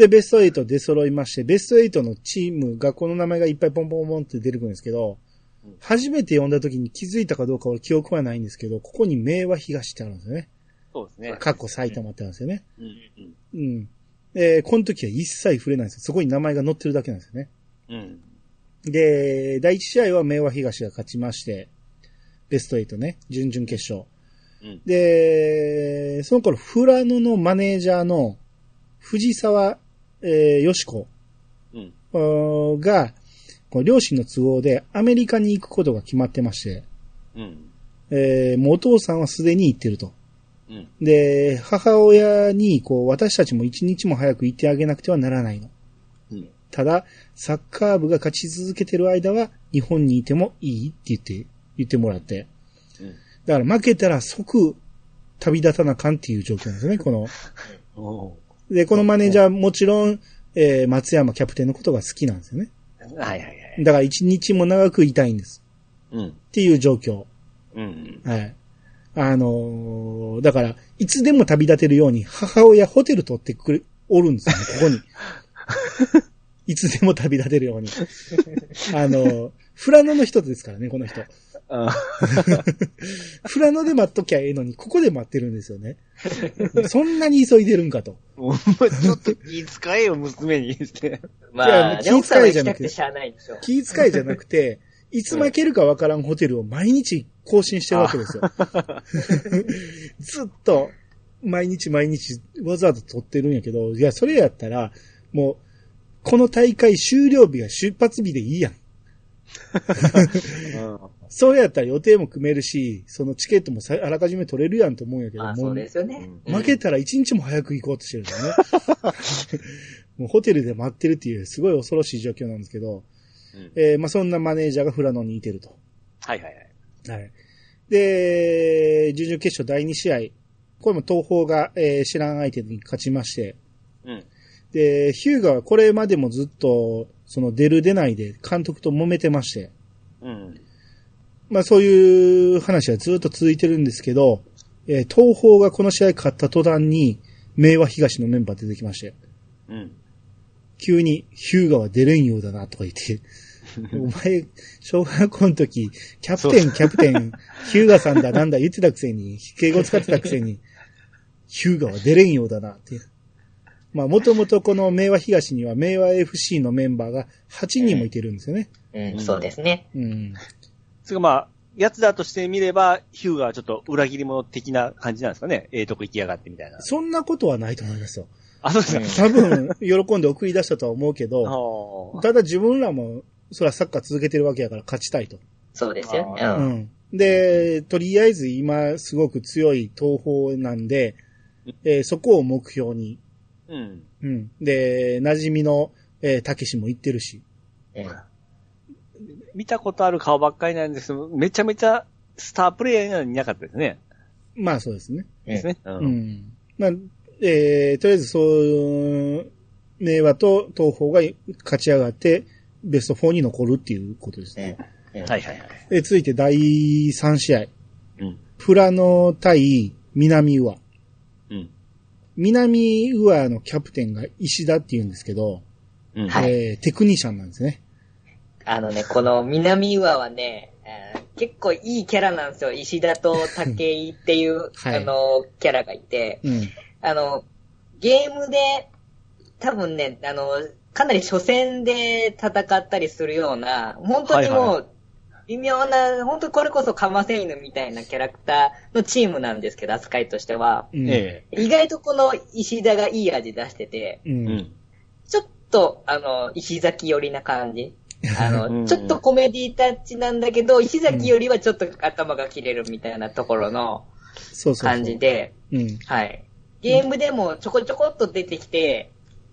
で、ベスト8出揃いまして、ベスト8のチーム、学校の名前がいっぱいポンポンポンって出てくるんですけど、うん初めて読んだ時に気づいたかどうかは記憶はないんですけど、ここに明和東ってあるんですよね。そうですね。過去埼玉ってあるんですよね。うん。うん。えーこの時は一切触れないんですよ。そこに名前が載ってるだけなんですよね。うん。で、第一試合は明和東が勝ちまして、ベスト8ね、準々決勝。うん。で、その頃、フラノのマネージャーの藤沢、えー、よしこうん。が、こう両親の都合でアメリカに行くことが決まってまして、うん。えーもうお父さんはすでに行ってると。うん。で、母親に、こう、私たちも一日も早く行ってあげなくてはならないの。うん。ただ、サッカー部が勝ち続けてる間は、日本にいてもいいって言って、言ってもらって。うん。だから負けたら即旅立たなあかんっていう状況なんですよね、この。おで、このマネージャーはもちろん、えー松山キャプテンのことが好きなんですよね。ーはいはいはい。だから一日も長くいたいんです。うん。っていう状況。うん。はい。あのーだから、いつでも旅立てるように母親ホテル取ってくれ、おるんですよね、ここに。いつでも旅立てるように。あのーフラノの人ですからね、この人。あフラノで待っときゃええのに、ここで待ってるんですよね。そんなに急いでるんかと。もう、ちょっと気遣えよ、娘にして。まあ、気遣いじゃなくて。気遣いじゃなくて、いつ負けるかわからんホテルを毎日更新してるわけですよ。ずっと、毎日毎日わざわざ撮ってるんやけど、いや、それやったら、もう、この大会終了日が出発日でいいやん。そうやったら予定も組めるし、そのチケットもさあらかじめ取れるやんと思うんやけど、まあ、もそうですよね。うん負けたら一日も早く行こうとしてるんだよね。もうホテルで待ってるっていうすごい恐ろしい状況なんですけど、うんえーまあそんなマネージャーがフラノにいてると。はいはいはい。はい。で、準々決勝第2試合。これも東方が、えー知らん相手に勝ちまして。うん。で、ヒューガはこれまでもずっと、その出る出ないで監督と揉めてまして。うん。まあそういう話はずっと続いてるんですけど、えー東方がこの試合勝った途端に、明和東のメンバー出てきまして。うん。急に、ヒューガは出れんようだなとか言って、お前、小学校の時、キャプテン、キャプテン、ヒューガさんだなんだ言ってたくせに、敬語使ってたくせに、ヒューガは出れんようだなって。まあ、もともとこの明和東には明和 FC のメンバーが8人もいてるんですよね。うん、そうですね。うん。それがまあ、やつだとしてみれば、ヒューガはちょっと裏切り者的な感じなんですかね。ええとこ行きやがってみたいな。そんなことはないと思いますよ。あ、そうですか。多分、喜んで送り出したとは思うけど、ただ自分らも、そらサッカー続けてるわけやから勝ちたいと。そうですよね。あう。うんん。で、とりあえず今すごく強い東方なんで、えーそこを目標に。うん。うん。で、馴染みの、えー、たけしも行ってるし。うん見たことある顔ばっかりなんですけど、めちゃめちゃスタープレイヤーにはいなかったですね。まあそうですね。ですね。う。うんん。まあ、えー、とりあえずそう、明和と東方が勝ち上がって、ベスト4に残るっていうことですね。うんはいはいはい。えー続いて第3試合。うん。プラノ対南宇和。うん。南宇和のキャプテンが石田って言うんですけど、うん。はいえーテクニシャンなんですね。あのね、この南岩はね、えー結構いいキャラなんですよ。石田と武井っていう、はいあの、キャラがいて、うん。あの、ゲームで、多分ね、あの、かなり初戦で戦ったりするような、本当にはいはもう、微妙な、本当にこれこそカマセイヌみたいなキャラクターのチームなんですけど、扱いとしては。うん。え意外とこの石田がいい味出してて、う。ん。ちょっと、あの、石崎寄りな感じ。あうんの、ちょっとコメディタッチなんだけど、石崎よりはちょっと頭が切れるみたいなところの。感じで、うん。はい。ゲームでもちょこちょこっと出てきて、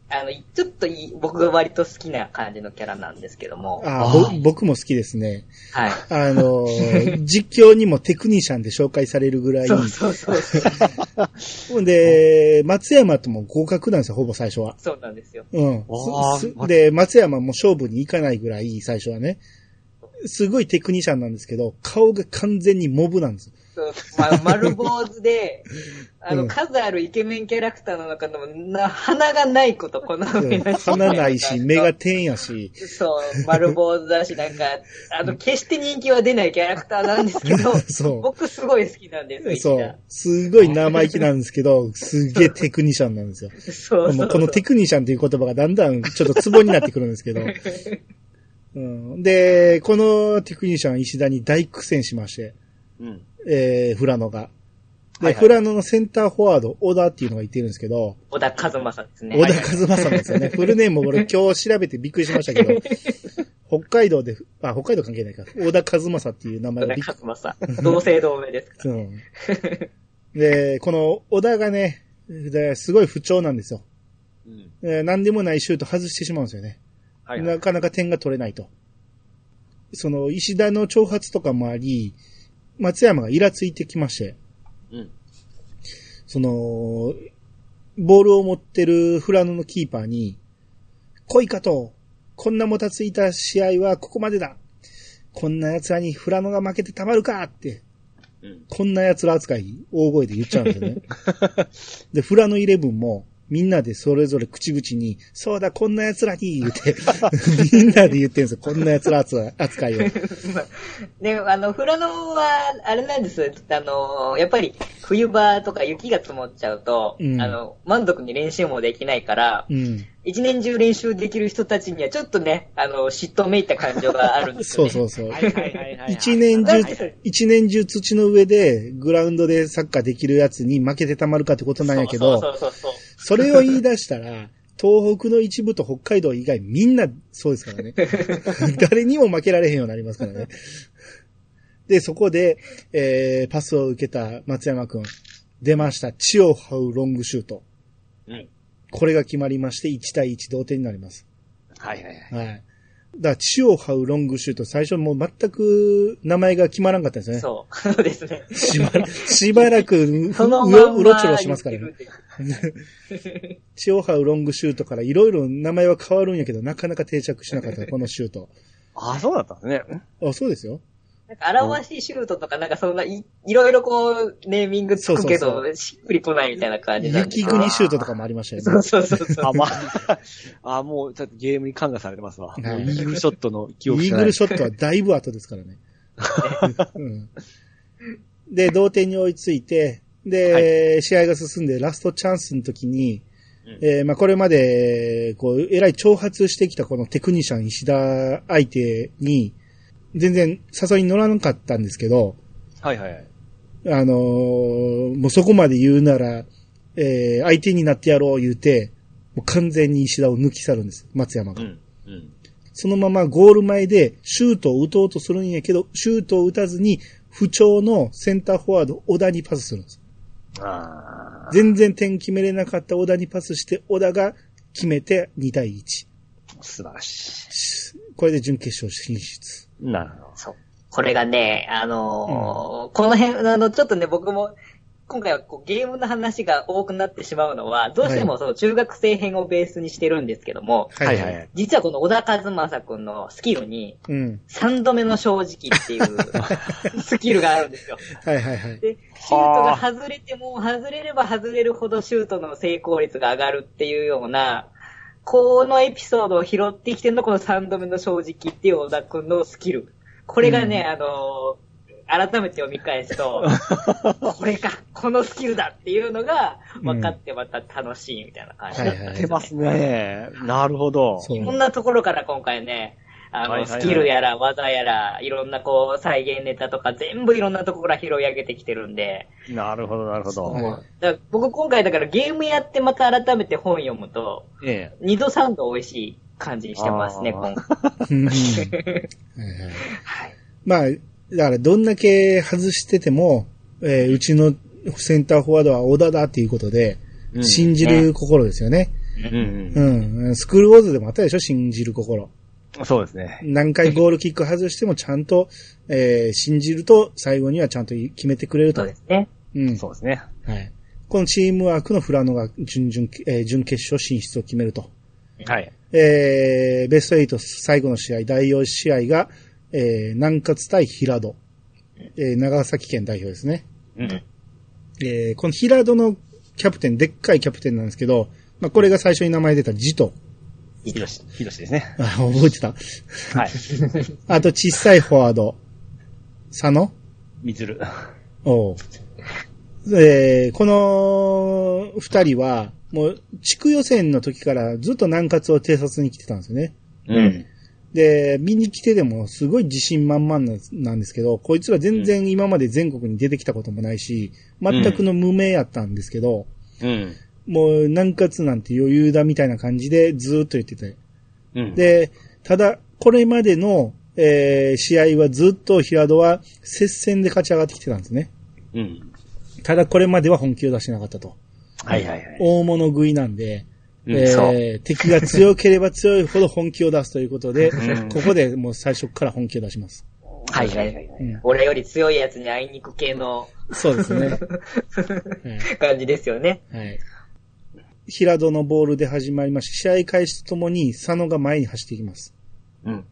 あの、ちょっといい、僕が割と好きな感じのキャラなんですけども。あ僕も好きですね。はい。あのー、実況にもテクニシャンで紹介されるぐらい。そうそうそうそう。で、松山とも合格なんですよ、ほぼ最初は。そうなんですよ。うんで、松山も勝負に行かないぐらい、最初はね。すごいテクニシャンなんですけど、顔が完全にモブなんです。そう、ま、丸坊主で、あの、うん数あるイケメンキャラクターの中でも、な、鼻がないこと、この上なないし、目が点やし、そう、丸坊主だし、なんか、あの、決して人気は出ないキャラクターなんですけど、そう僕すごい好きなんですよ、そう。すごい生意気なんですけど、すげえテクニシャンなんですよ。そうそうそう。もうこのテクニシャンという言葉がだんだんちょっとツボになってくるんですけど。うん、で、このテクニシャン石田に大苦戦しまして、うん。えー、フラノが。で、はいはいフラノのセンターフォワード、小田っていうのがいてるんですけど、小田和正ですね。小田和正ですよね。フルネーム俺今日調べてびっくりしましたけど、北海道で、あ、北海道関係ないか。小田和正っていう名前小田和正。同姓同名ですか うん。で、この小田がね、ですごい不調なんですよ。うん。えー何でもないシュート外してしまうんですよね。はいはい。なかなか点が取れないと。その、石田の挑発とかもあり、松山がイラついてきまして、うん。その、ボールを持ってるフラノのキーパーに、来いかと、こんなもたついた試合はここまでだ。こんな奴らにフラノが負けてたまるかって、うん。こんな奴ら扱い、大声で言っちゃうんですよね。で、フラノイレブンも、みんなでそれぞれ口々に、そうだ、こんな奴らに言って、みんなで言ってるんですよ。こんな奴ら扱いを。で、あの、富良野は、あれなんです。あの、やっぱり、冬場とか雪が積もっちゃうと、うんあの、満足に練習もできないから、うん。一年中練習できる人たちにはちょっとね、あの、嫉妬めいた感情があるんですよ、ね。そうそうそう。一年中一年中土の上でグラウンドでサッカーできるやつに負けてたまるかってことなんやけど、そうそうそうそう。それを言い出したら、東北の一部と北海道以外みんなそうですからね。誰にも負けられへんようになりますからね。で、そこで、えー、パスを受けた松山くん、出ました。血を這うロングシュート。うん。これが決まりまして、1対1同点になります。はいはいはい。はい。だから、血を這うロングシュート、最初もう全く名前が決まらんかったんですね。そう。そうですね。しばらしばらくそのまろんまうろちょろしますからね。言ってる 血を這うロングシュートからいろいろ名前は変わるんやけど、なかなか定着しなかった、このシュート。ああ、そうだったんですね。あ、そうですよ。なんか、表しいシュートとか、なんかそんな、い、いろいろこう、ネーミングつくけそうど、しっくりこないみたいな感じな雪国シュートとかもありましたよそうね。そうそうそう。あ、まあ、あもう、ちょっとゲームに感化されてますわ。いもうイーグルショットの記イ憶しかない。ーグルショットはだいぶ後ですからね。うん、で、同点に追いついて、で、試合が進んでラストチャンスの時に、うんえーまあこれまで、こう、えらい挑発してきたこのテクニシャン石田相手に、全然誘いに乗らなかったんですけど、はいはいはい。あのーもうそこまで言うなら、えー相手になってやろう言うて、もう完全に石田を抜き去るんです、松山が。うん。うん。そのままゴール前でシュートを打とうとするんやけど、シュートを打たずに、不調のセンターフォワード、小田にパスするんです。ああ。全然点決めれなかった小田にパスして、小田が決めて2対1。素晴らしこれで準決勝進出。い。なるほど。そう。これがね、あのーこの辺、あの、ちょっとね、僕も、今回はこうゲームの話が多くなってしまうのは、どうしてもその中学生編をベースにしてるんですけども、はいはい。はい。実はこの小田和正くんのスキルに、うん。3度目の正直っていう スキルがあるんですよ。はいはいはい。で、シュートが外れても、外れれば外れるほどシュートの成功率が上がるっていうような、このエピソードを拾ってきてるのこの3度目の正直っていう小田くんのスキル。これがね、あのー改めて読み返すと、これか、このスキルだっていうのが分かってまた楽しいみたいな感じだったんですよねはいはい出ますね。なるほど。そんなところから今回ね、あの、スキルやら技やら、いろんなこう、再現ネタとか全部いろんなところから拾い上げてきてるんで、なるほど、なるほど。僕今回だからゲームやってまた改めて本読むと、ええ。二度三度美味しい感じにしてますね、今回。まあ、だからどんだけ外してても、えーうちのセンターフォワードは小田だっていうことで、うん信じる心ですよね。うんうん。スクールウォーズでもあったでしょ信じる心。うん。そうですね。何回ゴールキック外してもちゃんと、えー信じると最後にはちゃんと決めてくれるとそうで。すね。うん。そうですね。はい。このチームワークのフラノが準々、えー準決勝進出を決めると。はい。えーベスト8最後の試合、第4試合が、えー南葛対平戸。えー長崎県代表ですね。うん。えーこの平戸のキャプテン、でっかいキャプテンなんですけど、まあ、これが最初に名前出たジト。ひろし、ひろしですね。あ、覚えてた。はい。あと、小さいフォワード。佐野？みずる。おうえーこの二人は、もう、地区予選の時からずっと南葛を偵察に来てたんですよね。うん。で、見に来てでもすごい自信満々ななんですけど、こいつら全然今まで全国に出てきたこともないし、全くの無名やったんですけど、うん。もう南葛なんて余裕だみたいな感じでずーっと言ってて。うん。、で、ただ、これまでの、えー試合はずっと平戸は接戦で勝ち上がってきてたんですね。うん。ただこれまでは本気を出してなかったと。はいはいはい。大物食いなんで、うんえ。ー敵が強ければ強いほど本気を出すということで、うんここでもう最初から本気を出します。はいはいはい。うん俺より強いやつに会いに行く系のそうですね。はい感じですよね。はい。平戸のボールで始まりまして、試合開始とともに佐野が前に走っていきます。うん。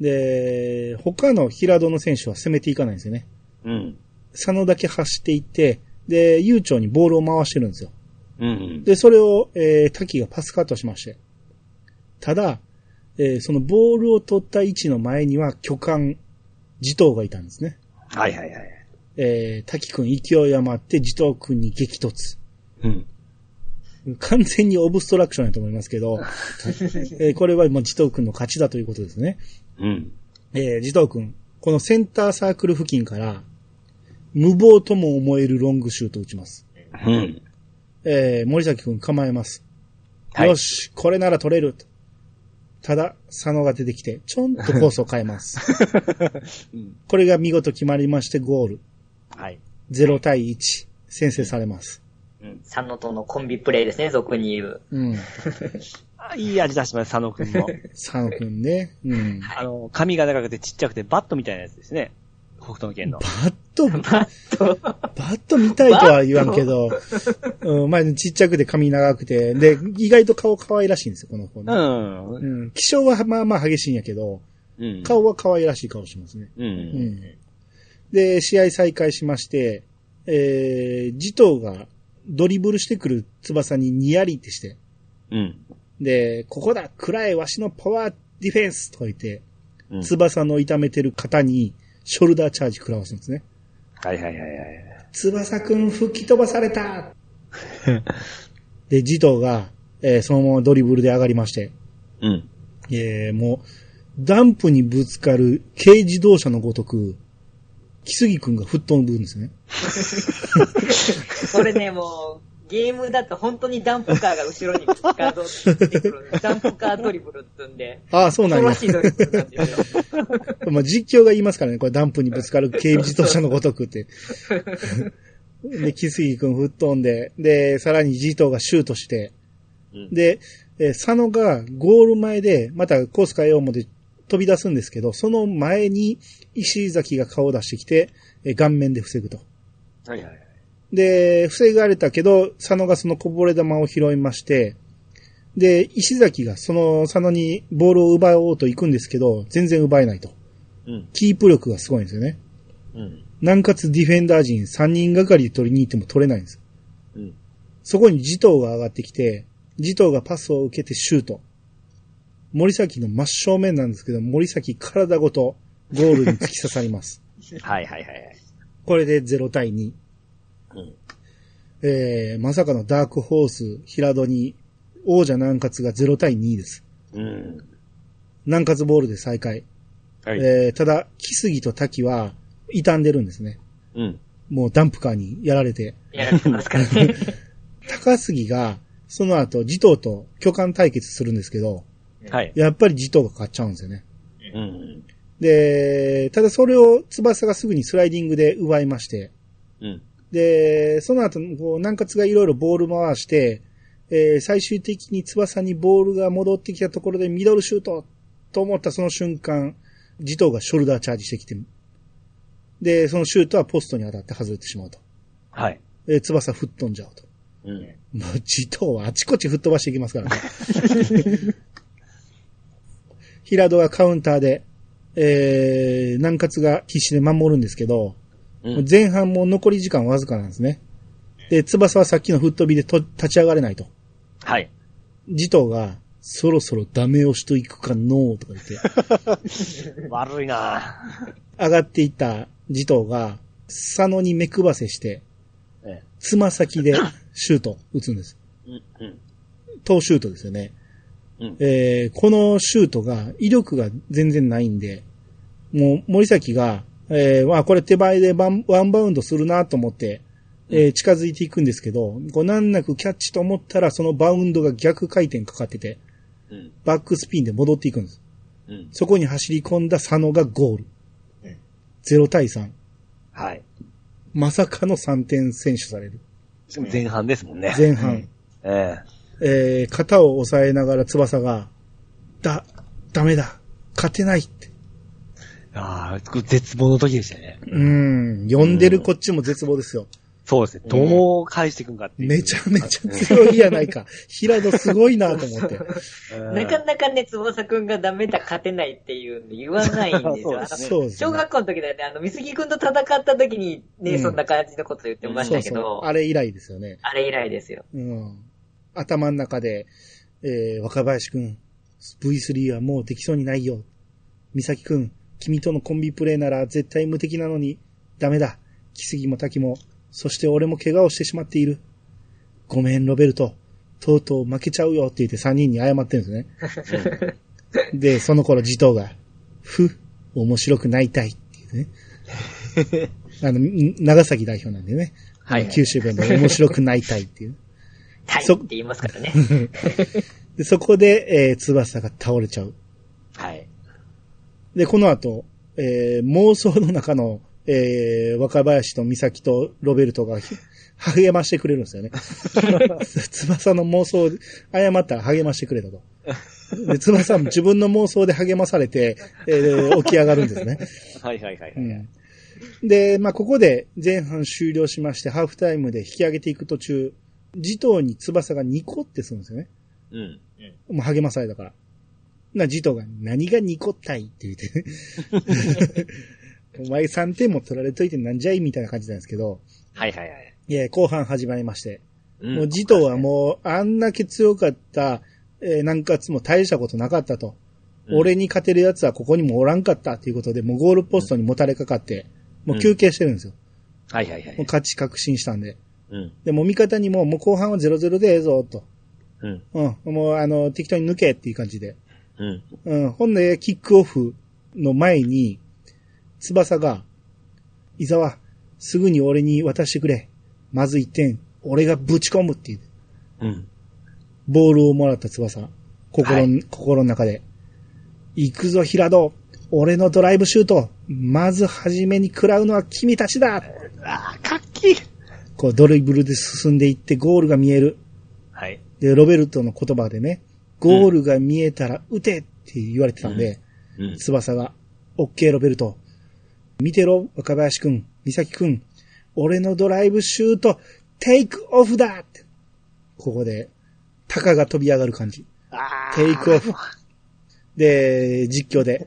で、他の平戸の選手は攻めていかないんですよね。うん。佐野だけ走っていって、で、悠長にボールを回してるんですよ。うん。で、それを、えー、滝がパスカットしまして。ただ、えーそのボールを取った位置の前には巨漢、地頭がいたんですね。はいはいはい。えー、滝くん勢い余って地頭くんに激突。うん。完全にオブストラクションやと思いますけど、えーこれはもう地頭くんの勝ちだということですね。うん。えー、地頭くん、このセンターサークル付近から、無謀とも思えるロングシュートを打ちます。うん。えー、森崎くん構えます。はいよし、これなら取れると。ただ、佐野が出てきて、ちょんとコースを変えます。うん。これが見事決まりまして、ゴール。はい。0対1。先制されます。うん。佐野とのコンビプレイですね、俗に言う。うん。あいい味出してます、佐野くんも。佐野くんね。うん。あの、髪が長くてちっちゃくてバットみたいなやつですね。北斗の剣のバ。ット、バット見たいとは言わんけど、うん、前ちっちゃくて髪長くて、で、意外と顔可愛らしいんですよ、この子ね。うん。うん。気性はまあまあ激しいんやけど、うん。顔は可愛らしい顔しますね。う。うんん。で、試合再開しまして、えー、ジトーがドリブルしてくる翼にニヤリってして、うん。で、ここだ暗いわしのパワーディフェンスとか言って、うん。翼の痛めてる肩にショルダーチャージ食らわすんですね。はいはいはいはい。翼くん吹き飛ばされた で、ジトーが、えーそのままドリブルで上がりまして、うん。えーもう、ダンプにぶつかる軽自動車のごとく、木杉くんが吹っ飛ぶんですね。これね、もう、ゲームだと本当にダンプカーが後ろに画像出てくる。ダンプカードリブルってんで、ああ、そうなん恐ろや。しいドリブルなんですよ。まあ、実況が言いますからね、これダンプにぶつかる 軽自動車のごとくって。で、木杉くん吹っ飛んで、で、さらにジートーがシュートして、うんで、えー佐野がゴール前で、またコース変えようもで飛び出すんですけど、その前に石井崎が顔を出してきて、えー顔面で防ぐと。はいはい。で、防がれたけど、佐野がそのこぼれ球を拾いまして、で、石崎がその佐野にボールを奪おうと行くんですけど、全然奪えないと。うん。キープ力がすごいんですよね。うん。南葛ディフェンダー陣3人がかりで取りに行っても取れないんです。うん。そこにジトーが上がってきて、ジトーがパスを受けてシュート。森崎の真正面なんですけど、森崎体ごとゴールに突き刺さります。はいはいはいはい。これで0対2。うん。えー、まさかのダークホース、平戸に、王者南葛が0対2です。うん。南葛ボールで再開。はい。えー、ただ、木杉と滝は、傷んでるんですね。うん。もうダンプカーにやられて。やられてますからね。高杉が、その後、ジトーと巨漢対決するんですけど、はい。やっぱりジトーが勝っちゃうんですよね。うん。で、ただそれを翼がすぐにスライディングで奪いまして、うん。で、その後、こう、南葛がいろいろボール回して、えー最終的に翼にボールが戻ってきたところでミドルシュートと思ったその瞬間、ジトーがショルダーチャージしてきて、で、そのシュートはポストに当たって外れてしまうと。はい。えー翼吹っ飛んじゃうと。うん。もう、ジトーはあちこち吹っ飛ばしていきますからね。平戸がカウンターで、えー、南葛が必死で守るんですけど、うん。前半も残り時間わずかなんですね。で、翼はさっきの吹っ飛びでと立ち上がれないと。はい。ジトーが、そろそろダメ押しといくかのーとか言って、悪いな上がっていったジトーが、佐野に目配せして、えつま先でシュート打つんです。え。うん。うん。トーシュートですよね。うんえーこのシュートが威力が全然ないんで、もう森崎が、えー、まあこれ手前でワンワンバウンドするなと思って、えー近づいていくんですけど、こう難なくキャッチと思ったらそのバウンドが逆回転かかってて、うん。バックスピンで戻っていくんです。うん。そこに走り込んだ佐野がゴールうん。0対3。はい。まさかの3点選手される。しかも前半ですもんね。前半。ええー肩を押さえながら翼が、だ、ダメだ。勝てないって。え。ああ、絶望の時でしたね。うん。呼んでるこっちも絶望ですよ。そうですね。どう返していくんかっていう。めちゃめちゃ強いやないか。平戸すごいなと思って。うんなかなかね、翼くんがダメだ、勝てないっていうの言わないんですよ。そうですね小学校の時だって、あの、水木くんと戦った時にね、うんそんな感じのこと言ってましたけど、そうそう。あれ以来ですよね。あれ以来ですよ。うん。頭の中で、えー、若林くん、V3 はもうできそうにないよ。美咲くん、君とのコンビプレイなら絶対無敵なのに、ダメだ。木杉も滝も、そして俺も怪我をしてしまっている。ごめん、ロベルト。とうとう負けちゃうよって言って3人に謝ってるんですね。で、その頃、児童が、ふ、面白くなりたいっていうね。あの、ん長崎代表なんでね。はい九州弁で面白くなりたいっていう。そタイって言いますからね。で、そこで、えー、翼が倒れちゃう。はい。で、この後、えー妄想の中の、えー若林と美咲とロベルトがひ 励ましてくれるんですよね。翼の妄想、誤ったら励ましてくれたと。で、翼も自分の妄想で励まされて、えー起き上がるんですね。はいはいはい。うんで、まあ、ここで前半終了しまして、ハーフタイムで引き上げていく途中、児童に翼がニコってするんですよね。うん。もう励まされたから。な、ジトが何がニコったいって言ってね。お前3点も取られといてなんじゃいみたいな感じなんですけど、はいはいはい。いや、後半始まりまして。うんもうジトはもう、あんだけ強かった、えー、南葛も大したことなかったと。うん俺に勝てる奴はここにもおらんかったっていうことで、もうゴールポストにもたれかかって、もう休憩してるんですよ。はいはいはい。もう勝ち確信したんで。うん。で、もう味方にも、もう後半は0-0でええぞ、と。うん。うん。もうあの、適当に抜けっていう感じで。うん。うん。ほんで、キックオフの前に、翼が、伊沢、すぐに俺に渡してくれ。まず1点、俺がぶち込むっていう。うん。ボールをもらった翼。心,、はい心の中で。行くぞ、平戸。俺のドライブシュート。まず初めに食らうのは君たちだ。ああ、かっきいこう、ドリブルで進んでいってゴールが見える。はい。で、ロベルトの言葉でね、ゴールが見えたら撃てって言われてたんで、うん。翼が、オッケーロベルト。見てろ、若林くん、美咲くん。俺のドライブシュート、テイクオフだって。ここで、タカが飛び上がる感じ。あテイクオフ。で、実況で、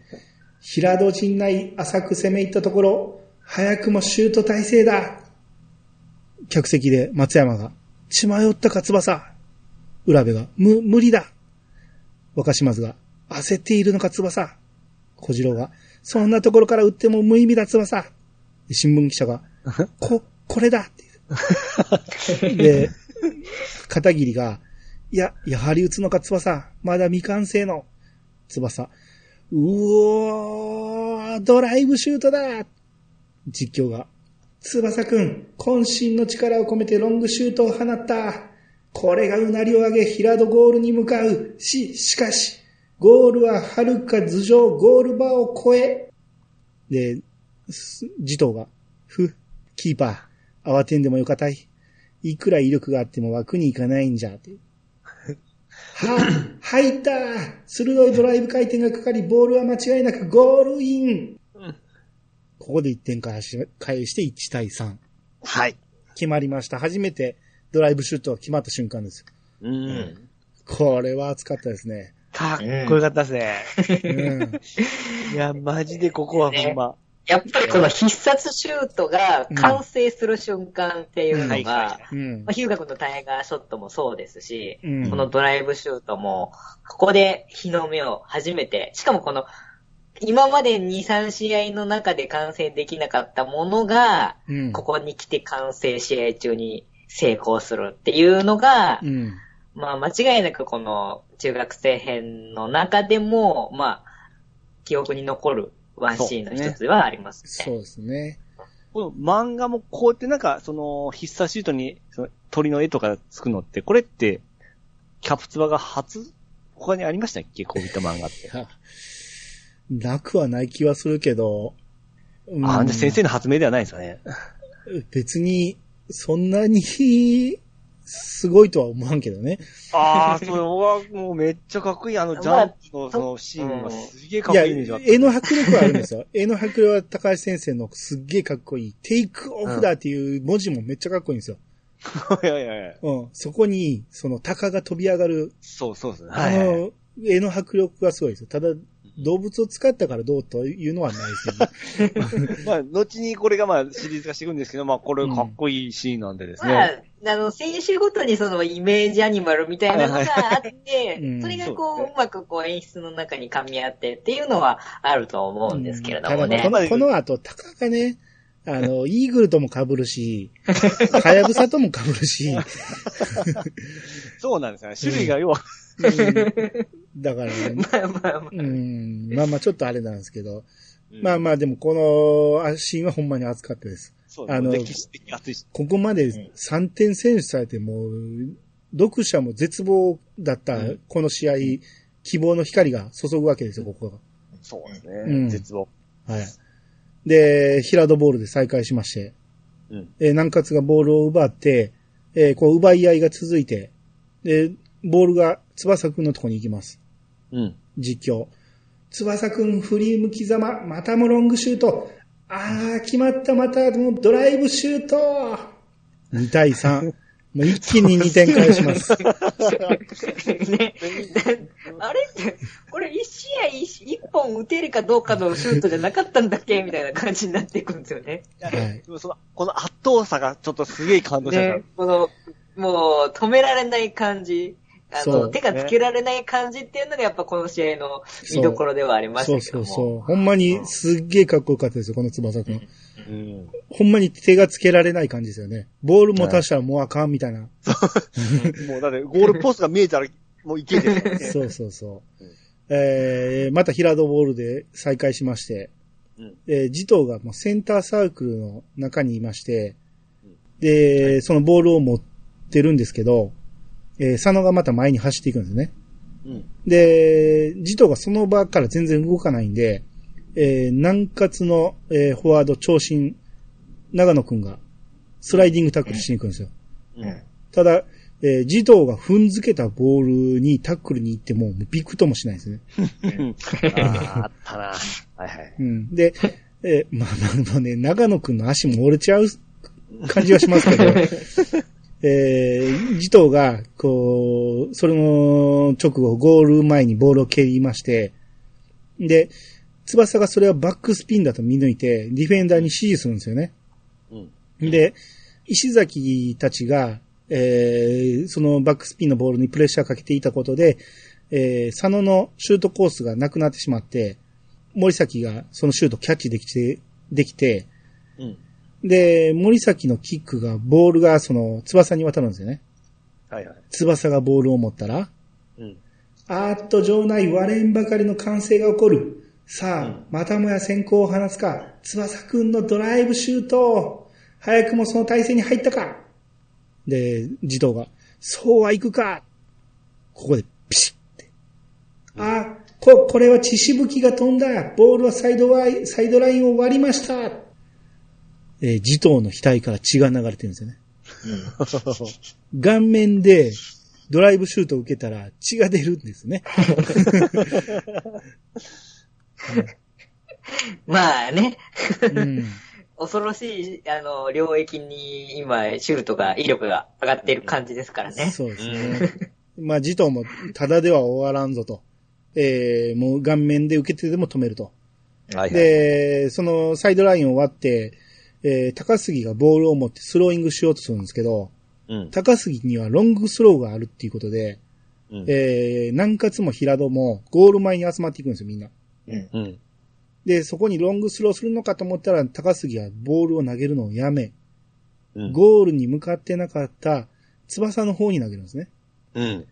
平戸陣内浅く攻め入ったところ、早くもシュート体勢だ客席で松山が、血迷ったか翼。浦部が、む、無理だ若島津が、焦っているのか翼。小次郎が、そんなところから打っても無意味だ翼。で新聞記者が、こ、これだって言うで、片桐が、いや、やはり打つのか翼。まだ未完成の。翼。うおー、ドライブシュートだ実況が。翼くん、渾身の力を込めてロングシュートを放った。これがうなりを上げ、平戸ゴールに向かう。し、しかし、ゴールは遥か頭上ゴールバーを越え。で、児童が、ふ、キーパー、慌てんでもよかたい。いくら威力があっても枠に行かないんじゃ、って。は、入った鋭いドライブ回転がかかり、ボールは間違いなくゴールイン、ここで1点返し返して1対3。はい。決まりました。初めてドライブシュートが決まった瞬間です。うん。これは熱かったですね。かっこよかったですね。うん。いや、マジでここはほんま。やっぱりこの必殺シュートが完成する瞬間っていうのが、ヒューガ君のタイガーショットもそうですし、うんこのドライブシュートも、ここで日の目を初めて、しかもこの、今まで2、3試合の中で完成できなかったものが、うん。ここに来て完成試合中に成功するっていうのが、うん。まあ間違いなくこの中学生編の中でも、まあ、記憶に残るワンシーンの一つではありますね。そうですね。この漫画もこうやってなんか、その、必殺シートにその鳥の絵とかつくのって、これって、キャプツバが初他にありましたっけ？こういった漫画って。なくはない気はするけど、うんあ、じゃあ先生の発明ではないですよね。別に、そんなに、すごいとは思わんけどね。ああ、それはもうめっちゃかっこいい。あの、ジャンプのそのシーンがすげえかっこいいイメージがあった。絵の迫力はあるんですよ。絵の迫力は高橋先生のすっげえかっこいい。テイクオフだっていう文字もめっちゃかっこいいんですよ。いやいやいや。うん。そこに、その鷹が飛び上がる、そうそうですね。あはいはいはい。の、絵の迫力がすごいですよ。ただ、動物を使ったからどうというのはないですよね。まあ、後にこれがまあシリーズ化していくんですけど、まあ、これかっこいいシーンなんでですね。まあ、あの、選手ごとにそのイメージアニマルみたいなのがあってうん、それがこう、そうまくこう演出の中に噛み合ってっていうのはあると思うんですけれどもね。この、この後、鷹がね、あの、イーグルとも被るし、ハヤブサとも被るし、そうなんですよね。種類が要は、だから、まあまあまあ。うん、まあまあちょっとあれなんですけど、うんまあまあでもこのシーンはほんまに熱かったです。そうあの歴史的熱いし。ここまで3点選手されてもう、読者も絶望だったうんこの試合、希望の光が注ぐわけですよ、ここが。そうですうんね。絶望。はい。で、ヒラドボールで再開しまして、うん。えー南葛がボールを奪って、えーこう奪い合いが続いて、で、ボールが翼くんのとこに行きます。うん。実況。翼くん振り向きざま、またもロングシュート。あー、決まった、また、もうドライブシュート !2 対3。もう一気に2点返します。ね、あれって、これ一試合一一本打てるかどうかのシュートじゃなかったんだっけみたいな感じになっていくんですよね。はいでもその、この圧倒さがちょっとすげえ感動しちゃっね、この、もう止められない感じ。あの、そう手がつけられない感じっていうのがやっぱこの試合の見どころではありましたそうけども。そうそう。ほんまにすっげえかっこよかったですよ、この翼くん。た。うん。ほんまに手がつけられない感じですよね。ボール持たしたらもうあかんみたいな。もうだってゴールポストが見えたら、もういけです。そうそうそう。えー、またヒラドボールで再開しまして、うんえー、ジトーがもうセンターサークルの中にいまして、で、そのボールを持ってるんですけど、えー、佐野がまた前に走っていくんですね。うん。で、ジトーがその場から全然動かないんで、えー、南葛の、えーフォワード長身、長野くんがスライディングタックルしに行くんですよ。うん。ただ、えー、児童が踏んづけたボールにタックルに行っても、もうビクともしないですね。ああ、あったな。はいはい。うん。で、えーまあ、まあね、長野くんの足も折れちゃう感じはしますけど、えー、児童が、こう、それの直後、ゴール前にボールを蹴りまして、で、翼がそれはバックスピンだと見抜いて、ディフェンダーに指示するんですよね。うん。で、石崎たちが、えー、そのバックスピンのボールにプレッシャーかけていたことで、えー、佐野のシュートコースがなくなってしまって、森崎がそのシュートキャッチできて、できて、うん。で、森崎のキックが、ボールがその翼に渡るんですよね。はいはい。翼がボールを持ったら、うん。あーっと場内割れんばかりの歓声が起こる。さあ、またもや先行を放つか。翼くんのドライブシュート。早くもその体勢に入ったか。で、児童が、そうはいくか。ここでピシッって。あ、こ、これは血しぶきが飛んだ。ボールはサイドワイ、サイドラインを割りました。えー、児童の額から血が流れてるんですよね。顔面でドライブシュートを受けたら血が出るんですね。まあね、うん。恐ろしい、あの、領域に今、シュートが、威力が上がっている感じですからね。そうですね。まあ、児童もただでは終わらんぞと。えー、もう顔面で受けてでも止めると。はいはい。で、そのサイドラインを割って、えー高杉がボールを持ってスローイングしようとするんですけど、うん。高杉にはロングスローがあるっていうことで、うん。えー南葛も平戸もゴール前に集まっていくんですよ、みんな。うん。うん。で、そこにロングスローするのかと思ったら、高杉がボールを投げるのをやめ、うん。ゴールに向かってなかった翼の方に投げるんですね。うん。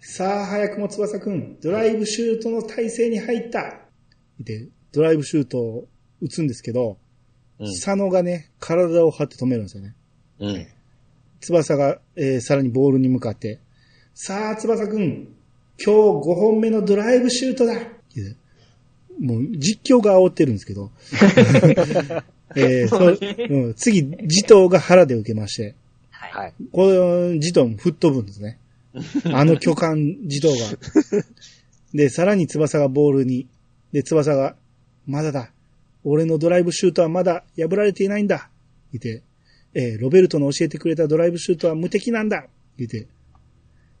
さあ、早くも翼くん、ドライブシュートの体勢に入ったで、ドライブシュートを打つんですけど、うん。佐野がね、体を張って止めるんですよね。うん。翼が、えーさらにボールに向かって、さあ、翼くん、今日5本目のドライブシュートだってもう実況が煽ってるんですけど、えーそううん、次、児童が腹で受けまして、はい。はい。この児童も吹っ飛ぶんですね。あの巨漢児童が。で、さらに翼がボールに、で、翼が、まだだ。俺のドライブシュートはまだ破られていないんだ。言って、えーロベルトの教えてくれたドライブシュートは無敵なんだ。言って、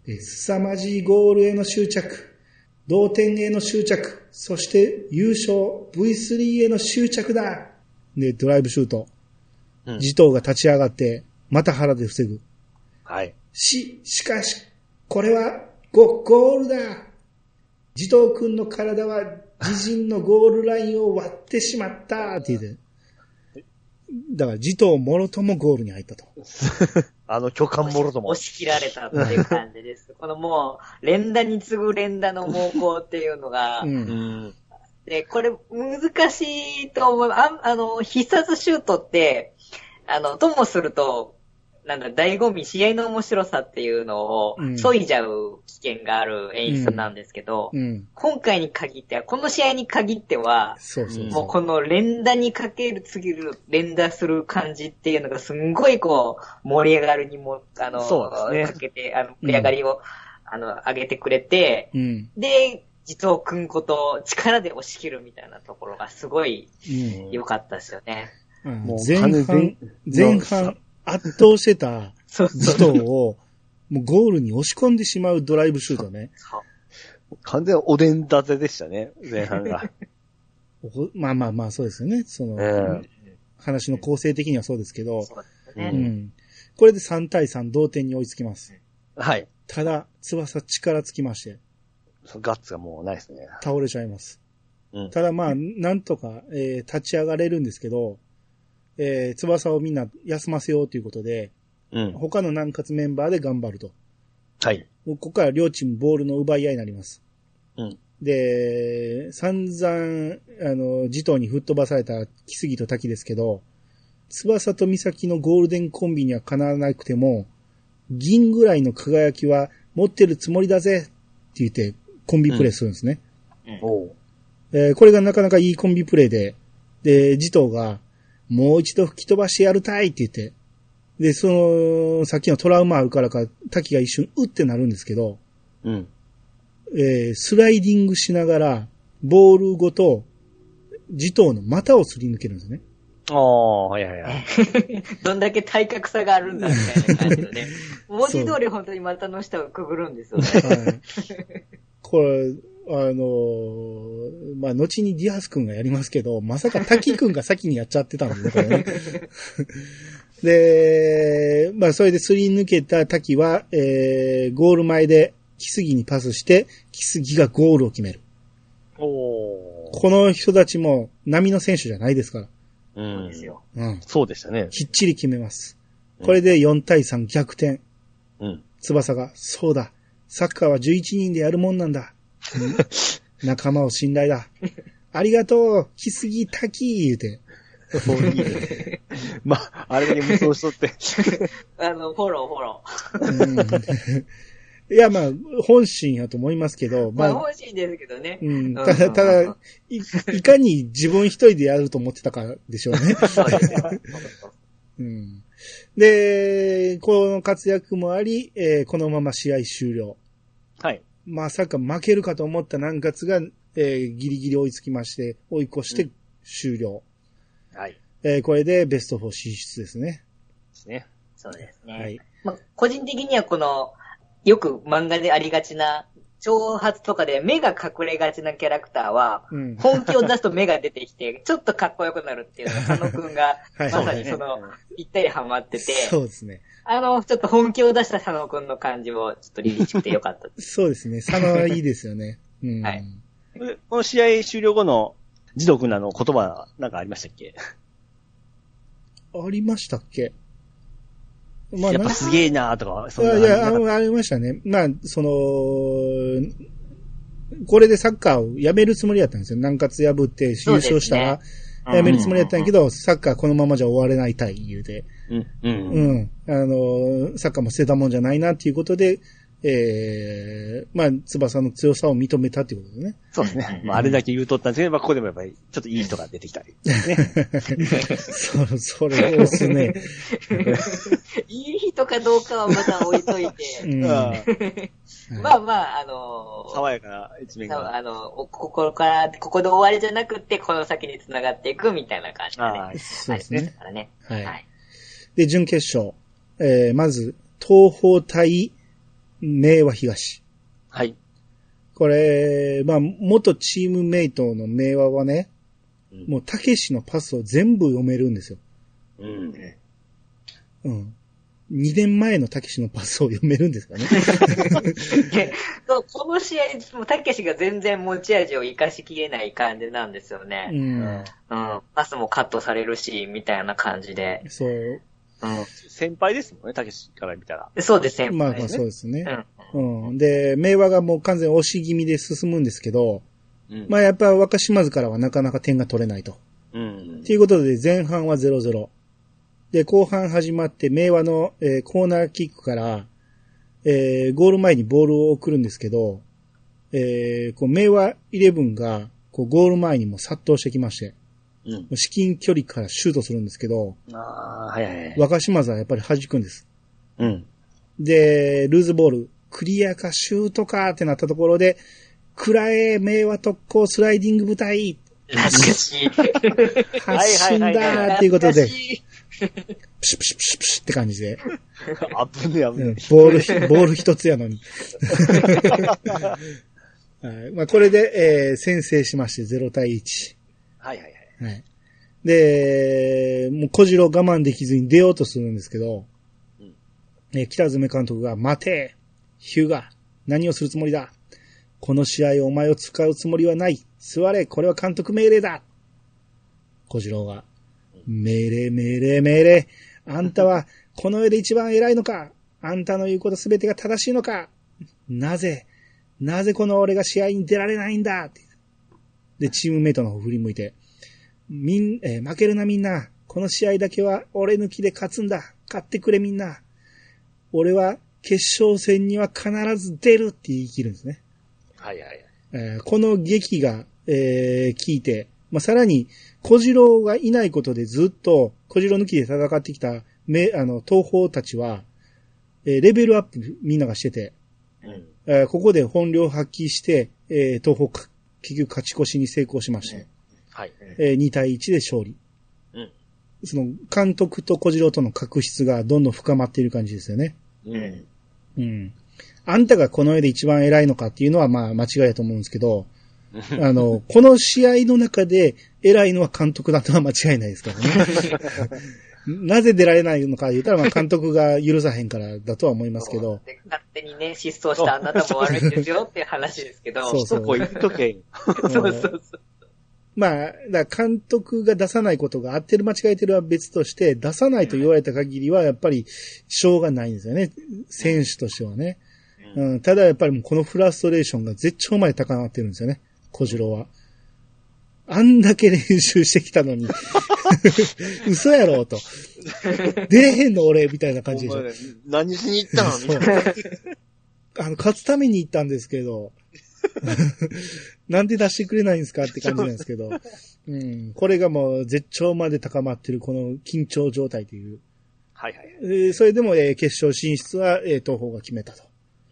で凄まじいゴールへの執着、同点への執着、そして優勝 V3 への執着だ。で、ドライブシュート。うん児童が立ち上がって、また腹で防ぐ。はい。し、しかし、これは、ゴ、ゴールだ児童くんの体は、自陣のゴールラインを割ってしまったって言って。だから、児童もろともゴールに入ったと。あの巨漢もろとも押。し切られたっていう感じです。このもう、連打に次ぐ連打の猛攻っていうのが、う。うんん。で、これ難しいと思う。あんあの、必殺シュートって、あの、ともすると、なんだ、醍醐味、試合の面白さっていうのをうん、削いじゃう危険がある演出なんですけど、うん。今回に限っては、この試合に限っては、そうそう。もうこの連打にかける、次る、連打する感じっていうのがすんごいこう、盛り上がるにも、あの、そうですねかけて、あの、盛り上がりを、あの、上げてくれて、うん。で、実を組むことを力で押し切るみたいなところがすごいうん良かったですよね。うんもう前半完、前半、圧倒してたそう児童を、もうゴールに押し込んでしまうドライブシュートね。完全におでん立てでしたね、前半が。おまあまあまあ、そうですよね。その、え話の構成的にはそうですけど、そう。ん。これで3対3同点に追いつきます。はい。ただ、翼力つきまして、ガッツがもうないですね。倒れちゃいます。うん。ただまあ、なんとか、えー立ち上がれるんですけど、えー翼をみんな休ませようということで、うん。他の南葛メンバーで頑張ると。はい。ここから両チームボールの奪い合いになります。うん。で、散々、あの、児童に吹っ飛ばされた木杉と滝ですけど、翼と岬のゴールデンコンビにはかなわなくても、銀ぐらいの輝きは持ってるつもりだぜって言ってコンビプレイするんですね。おう。えーこれがなかなかいいコンビプレイで、で、児童が、もう一度吹き飛ばしてやるたいって言って、で、その、さっきのトラウマあるからか、滝が一瞬、うってなるんですけど、うん。えースライディングしながら、ボールごと、次藤の股をすり抜けるんですね。ああ、はいはいはい。どんだけ体格差があるんだみたいな感じでね。文字通り本当に股の下をくぐるんですよね。はい。これ、あのーまあ、後にディアス君がやりますけど、まさか滝君が先にやっちゃってたんですね、これね。で、まあ、それですり抜けた滝は、えー、ゴール前で来生にパスして、来生がゴールを決める。おお。この人たちも波の選手じゃないですから。う。そうんですよ。うん。そうでしたね。きっちり決めます。これで4対3逆転。うん。翼が、そうだ。サッカーは11人でやるもんなんだ。うん仲間を信頼だ。ありがとう来すぎたき言うて。そういいね。まあ、あれだけ無双しとって。あの、フォロー、フォロー。うんいや、まあ、本心やと思いますけど、まあ、まあ、欲しいんですけどね。うん、ただ、ただ、い、いかに自分一人でやると思ってたかでしょうね。そうですよ。うん、で、この活躍もあり、えーこのまま試合終了。はい。まさか負けるかと思った南葛が、えーギリギリ追いつきまして、追い越して終了。はい。えーこれでベスト4進出ですね。ですね。そうですね。はい。まあ、個人的にはこの、よく漫画でありがちな、挑発とかで目が隠れがちなキャラクターは、うん。本気を出すと目が出てきて、ちょっとかっこよくなるっていうのが、佐野くんが、はいまさにその、ぴったりハマってて、そうですね。あの、ちょっと本気を出した佐野くんの感じも、ちょっと凛々しくてよかったです。そうですね。佐野はいいですよね。うん。はいでこの試合終了後の、児童君らの言葉、なんかありましたっけ？ありましたっけ？まあ、やっぱなすげえなーとか、そんな。いや、ありましたね。まあ、その、これでサッカーをやめるつもりだったんですよ。南葛破って優勝したら、やめるつもりだったんやけど、サッカーこのままじゃ終われないたい、言うて。うん、うん。うん。あの、サッカーも捨てたもんじゃないなっていうことで、ええまあ、翼の強さを認めたっていうことですね。そうですね。まあ、あれだけ言うとったんですけど、まあ、ここでもやっぱり、ちょっといい人が出てきたり。そ、それですね。いい人かどうかはまた置いといて、うん。あまあまあ、あのー爽やかな一面が。あの、おここから、ここで終わりじゃなくって、この先に繋がっていくみたいな感じがね。あーそうですねありましたからね。はいはい。で、準決勝。えー、まず、東方対明和東。はい。これ、まあ、元チームメイトの明和はね、うんもう、たけしのパスを全部読めるんですよ。うん。うん。2年前のたけしのパスを読めるんですかね。でそうこの試合、もうたけしが全然持ち味を活かしきれない感じなんですようね。ん。うん。パスもカットされるし、みたいな感じで。そう。う先輩ですもんね、たけしから見たら。ん。そうですね。まあまあそうですね。うん。うん。で、明和がもう完全押し気味で進むんですけど、うんまあやっぱ若島津からはなかなか点が取れないと。うんと。いうことで前半は0-0。で、後半始まって明和の、えーコーナーキックから、えーゴール前にボールを送るんですけど、えーこう明和11がこうゴール前にも殺到してきまして、うん。至近距離からシュートするんですけど、ああ、はいはいはい。若島津はやっぱり弾くんです。うん。で、ルーズボール、クリアかシュートかってなったところで、くらえ、明和特攻スライディング部隊、懐かしい。発信だーっていうことで、プシュプシュプシュプシュって感じで、あぶねえあぶねうんボールひ、ボール一つやのに。はいまあ、これで、えー先制しまして0対1。え。はいはいはい。はい。で、もう小次郎我慢できずに出ようとするんですけど、うん。えー北爪監督が、待てヒューガ何をするつもりだ。この試合お前を使うつもりはない。座れこれは監督命令だ。小次郎が、命令命令命令。あんたはこの世で一番偉いのか。あんたの言うことすべてが正しいのか。なぜなぜこの俺が試合に出られないんだ。って。で、チームメイトの方振り向いて、みん、えー負けるなみんな。この試合だけは俺抜きで勝つんだ。勝ってくれみんな。俺は決勝戦には必ず出るって言い切るんですね。はいはいはい。えーこの劇が、えー聞いて、まあ、さらに、小次郎がいないことでずっと小次郎抜きで戦ってきた、め、あの、東方たちは、えーレベルアップみんながしてて、うん。えーここで本領発揮して、えー東方か結局勝ち越しに成功しまして、はい。えー2対1で勝利。うん。その、監督と小次郎との確執がどんどん深まっている感じですよね。うん。うん。あんたがこの世で一番偉いのかっていうのはまあ間違いだと思うんですけど、あの、この試合の中で偉いのは監督だとは間違いないですからね。なぜ出られないのか言ったら、まあ監督が許さへんからだとは思いますけど、で勝手にね、失踪したあなたも悪いんですよっていう話ですけど。そうそうそこ行っとけ。そうそうそう。まあ、だ監督が出さないことが合ってる間違えてるは別として、出さないと言われた限りはやっぱりしょうがないんですよね。選手としてはね。うん、ただやっぱりもうこのフラストレーションが絶頂まで高まってるんですよね。小次郎は。あんだけ練習してきたのに。嘘やろと。出れへんの俺みたいな感じでしょ。何しに行ったの？みたいな。あの、勝つために行ったんですけど、なんで出してくれないんですかって感じなんですけど、うん、これがもう絶頂まで高まってるこの緊張状態という。はいはいはい。えーそれでも、えー決勝進出は、えー東方が決めたと。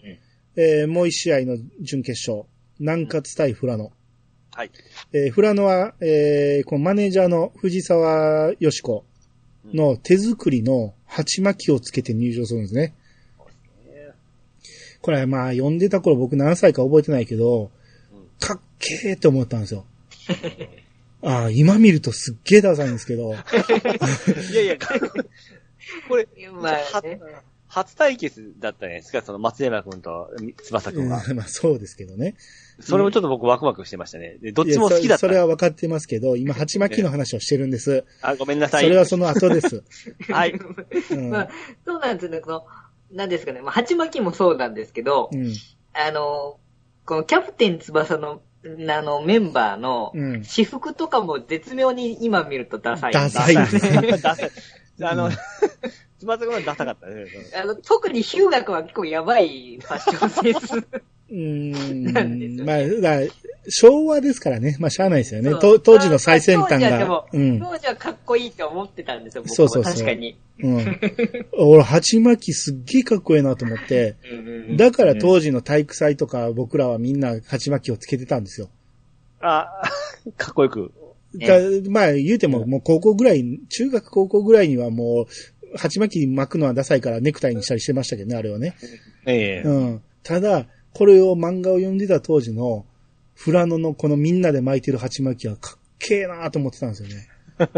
うんえーもう一試合の準決勝。南葛対富良野。はい。えー富良野は、えーこのマネージャーの藤沢よし子の手作りの鉢巻きをつけて入場するんですね。これまあ読んでた頃僕何歳か覚えてないけど、かっけーって思ったんですよ。ああ、今見るとすっげーダサいんですけど、いやいや、これ、まあ初対決だったじゃないですか、その松山くんと翼くんが。うんまあそうですけどね。それもちょっと僕ワクワクしてましたね。で、どっちも好きだった。いやそそれは分かってますけど、今、鉢巻きの話をしてるんです。あ、ごめんなさい。それはその後です。はい。う んまあ、そうなんですよね。この、なんですかね。まあ、鉢巻きもそうなんですけど、うん。あの、このキャプテン翼の、あの、メンバーのうん、私服とかも絶妙に今見るとダサい。ダサいですね。ダサい。あのうん、翼くんはダサかったね。あの、特にヒューガ君は結構やばいファッションセンス。うんですよん。まあ、だ昭和ですからね。まあ、しゃあないですよね。当時の最先端がも。うん。当時はかっこいいって思ってたんですよ、僕は。そうそうそう確かに。うん。俺、鉢巻きすっげえかっこいいなと思って、だから当時の体育祭とか僕らはみんな鉢巻きをつけてたんですよ。あ、かっこよく。だまあ言うてももう高校ぐらい、中学高校ぐらいにはもう、鉢巻き巻くのはダサいからネクタイにしたりしてましたけどね、あれはね。ええうん。ただ、これを漫画を読んでた当時の、フラノのこのみんなで巻いてる鉢巻きはかっけえなと思ってたんですよね。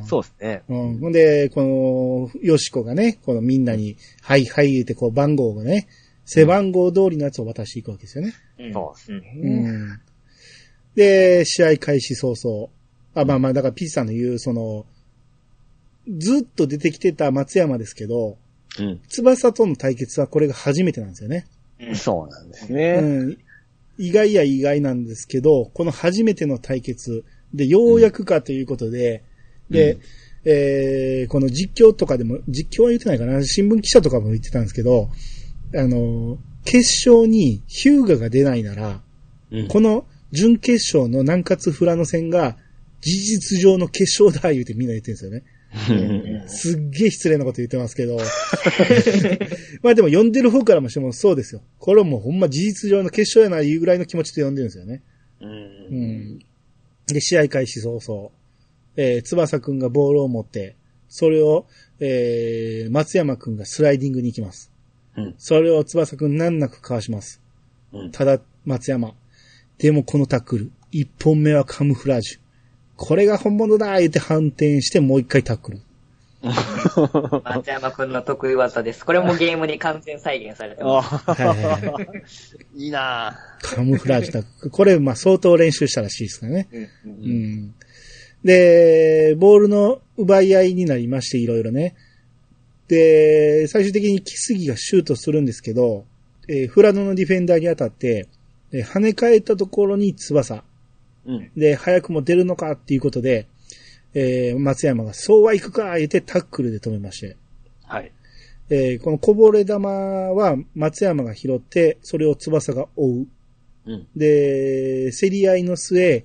うん、そうですね。うん。ほんで、この、よしこがね、このみんなに、はいはい言って、こう番号をね、背番号通りのやつを渡していくわけですよね。うんそうですね。うん。で、試合開始早々。あ、まあまあ、だからピッチさんの言う、その、ずっと出てきてた松山ですけど、うん。翼との対決はこれが初めてなんですよね。そうなんですうね。ん。意外や意外なんですけど、この初めての対決で、ようやくかということで、で、うんえー、この実況とかでも、実況は言ってないかな、新聞記者とかも言ってたんですけど、あの、決勝にヒューガが出ないなら、うんこの準決勝の南葛フラノ戦が事実上の決勝だ言うてみんな言ってるんですよね。うん すっげえ失礼なこと言ってますけど。まあでも読んでる方からもしてもそうですよ。これはもうほんま事実上の決勝やないうぐらいの気持ちで読んでるんですよね。う。うんん。で、試合開始早々、えー、翼くんがボールを持って、それを、えー、松山くんがスライディングに行きます。うん。それを翼くん難なくかわします。うん。ただ、松山。でもこのタックル、一本目はカムフラージュ。これが本物だ言って反転してもう一回タックル。松山くんの得意技です。これもゲームに完全再現されてます。いはいなカムフラージュタックル。これ、まあ相当練習したらしいですからね。ぁ。う。うんん。で、ボールの奪い合いになりまして、いろいろね。で、最終的に木杉がシュートするんですけど、えーフラノのディフェンダーに当たって、えー跳ね返ったところに翼。うん。で、早くも出るのかっていうことで、えー松山が、そうはいくか言ってタックルで止めまして、はい。えーこのこぼれ球は松山が拾って、それを翼が追う。うん。で、競り合いの末、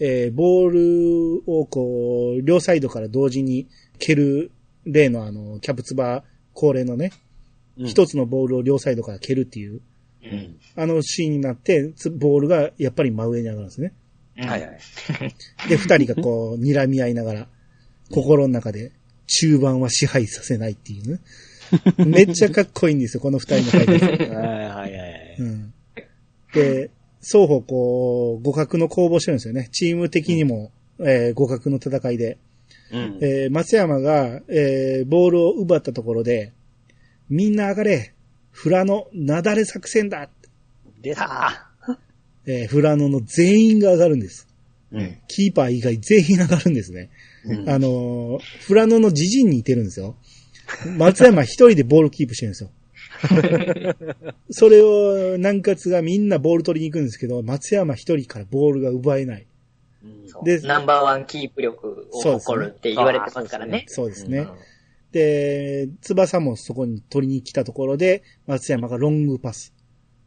えーボールをこう、両サイドから同時に蹴る、例のあの、キャプツバ恒例のね、一、つのボールを両サイドから蹴るっていう、うん。あのシーンになって、つボールがやっぱり真上に上がるんですね。はいはい。で、二人がこう、睨み合いながら、心の中で、中盤は支配させないっていうね。めっちゃかっこいいんですよ、この二人の対決。はいはいはい。うん。で、双方こう、互角の攻防してるんですよね。チーム的にも、えー互角の戦いで。うん。えー松山が、えーボールを奪ったところで、みんな上がれフラノ、なだれ作戦だ出たえーフラノの全員が上がるんです。うん。キーパー以外全員上がるんですね。うんあのーフラノの自陣にいてるんですよ。松山一人でボールキープしてるんですよ。それを、南葛がみんなボール取りに行くんですけど、松山一人からボールが奪えない。うんでナンバーワンキープ力を誇るって言われてますからね。そうですね。うんで、翼もそこに取りに来たところで、松山がロングパス。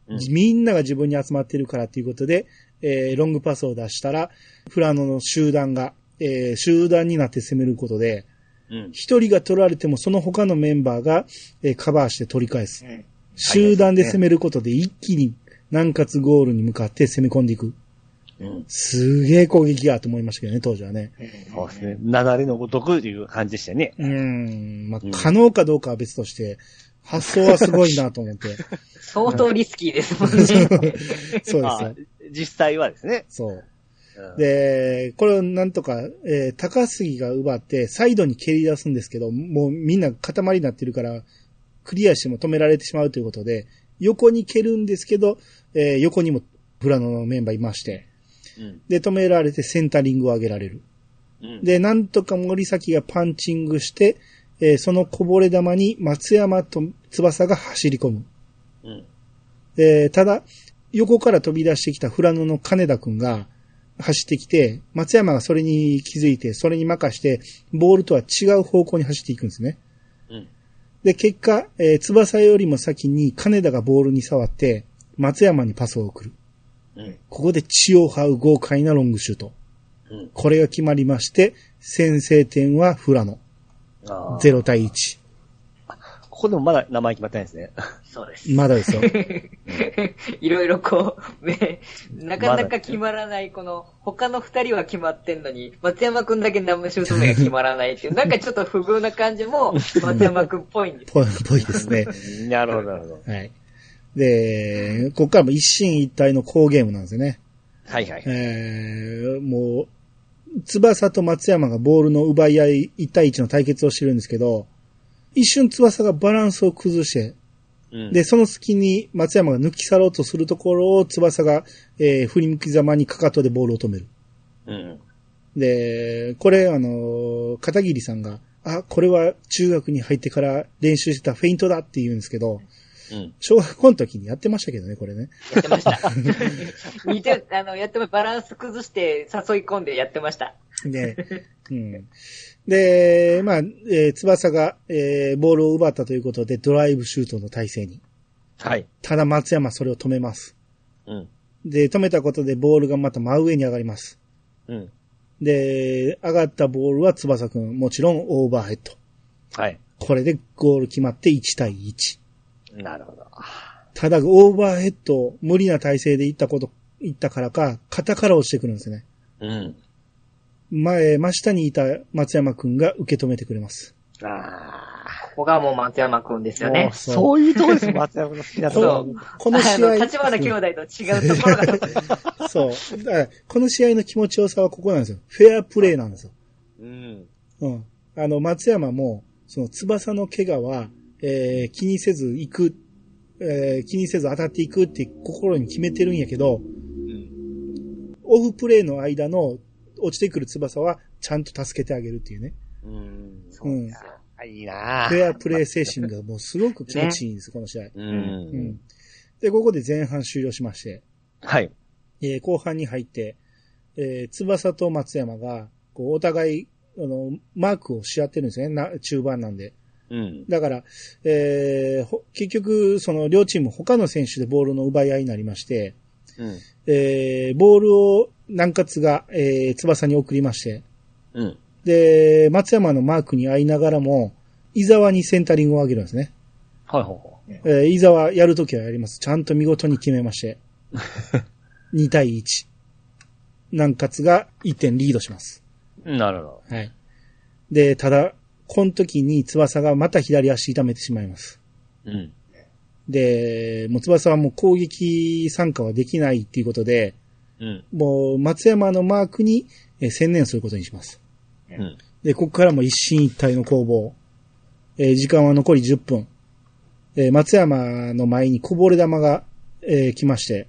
うんみんなが自分に集まってるからっていうことで、えーロングパスを出したら、フラノの集団が、えー集団になって攻めることで、うん。一人が取られてもその他のメンバーが、えーカバーして取り返す。うん集団で攻めることで一気に南葛ゴールに向かって攻め込んでいく。うん。すげえ攻撃やと思いましたけどね、当時はね。そうですね。なだれのごとくという感じでしたよね。うーん、まあうん、可能かどうかは別として、発想はすごいなと思って。相当リスキーですもんね。そうあですよ。実際はですね。そう。うん、で、これをなんとか、えー高杉が奪って、サイドに蹴り出すんですけど、もうみんな塊になってるから、クリアしても止められてしまうということで、横に蹴るんですけど、えー横にもフラノのメンバーいまして、うん。で、止められてセンタリングを上げられる。うん。で、なんとか森崎がパンチングして、えーそのこぼれ球に松山と翼が走り込む。うん。えーただ、横から飛び出してきたフラノの金田くんが走ってきて、松山がそれに気づいて、それに任して、ボールとは違う方向に走っていくんですね。うん。で、結果、えー翼よりも先に金田がボールに触って、松山にパスを送る。うん。ここで血を這う豪快なロングシュート。うん。これが決まりまして、先制点はフラノ。あー0対1。ここでもまだ名前決まってないですね。そうです。まだですよ。いろいろこう、ね、なかなか決まらない、この、他の二人は決まってんのに、松山くんだけ生シュート目が決まらないっていう、なんかちょっと不遇な感じも、松山くんっぽいんです。ぽい、ぽいですね。なるほど、なるほど。はい。で、ここからも一進一退の好ゲームなんですよね。はいはい。えー、もう、翼と松山がボールの奪い合い1対1の対決をしてるんですけど、一瞬翼がバランスを崩して、うん、で、その隙に松山が抜き去ろうとするところを翼が、えー振り向きざまにかかとでボールを止める。うん。で、これ、あの、片桐さんが、あ、これは中学に入ってから練習してたフェイントだって言うんですけど、うん。小学校の時にやってましたけどね、これね。やってました。似て、あの、やってま、バランス崩して誘い込んでやってました。で、うん。で、まあ、えー翼が、えーボールを奪ったということで、ドライブシュートの体勢に。はい。ただ松山はそれを止めます。うん。で、止めたことでボールがまた真上に上がります。うん。で、上がったボールは翼くん、もちろんオーバーヘッド。はい。これでゴール決まって1対1。なるほど。ただ、オーバーヘッド、無理な体勢で行ったこと、行ったからか、肩から落ちてくるんですね。うん。前、真下にいた松山くんが受け止めてくれます。あここがもう松山くんですよねあ。。そういうとこです、松山の好きなところそう。この試合、あの、立花兄弟と違うところが、そう。だからこの試合の気持ちよさはここなんですよ。フェアプレーなんですよ。うん。うん。あの、松山も、その翼の怪我は、えー気にせず行く、えー気にせず当たっていくって心に決めてるんやけど、うん。オフプレーの間の落ちてくる翼はちゃんと助けてあげるっていうね。うん。うん。あいいなフェアプレー精神がもうすごく気持ちいいんです、この試合。う。うんん。で、ここで前半終了しまして、はい。えー後半に入って、えー翼と松山が、こう、お互い、あの、マークをし合ってるんですね。な、中盤なんで。うん。だから、えーほ結局、その両チーム他の選手でボールの奪い合いになりまして、うん。えーボールを南葛が、えー翼に送りまして、うん。で、松山のマークに合いながらも、伊沢にセンタリングを上げるんですね。はいはいはい。えー伊沢やるときはやります。ちゃんと見事に決めまして。2対1。南葛が1点リードします。なるほど。はい。で、ただ、この時に翼がまた左足痛めてしまいます。うん。で、もう翼はもう攻撃参加はできないっていうことで、うん。もう松山のマークにえー専念することにします。うん。で、ここからも一進一退の攻防。えー時間は残り10分。えー松山の前にこぼれ球が、えー来まして、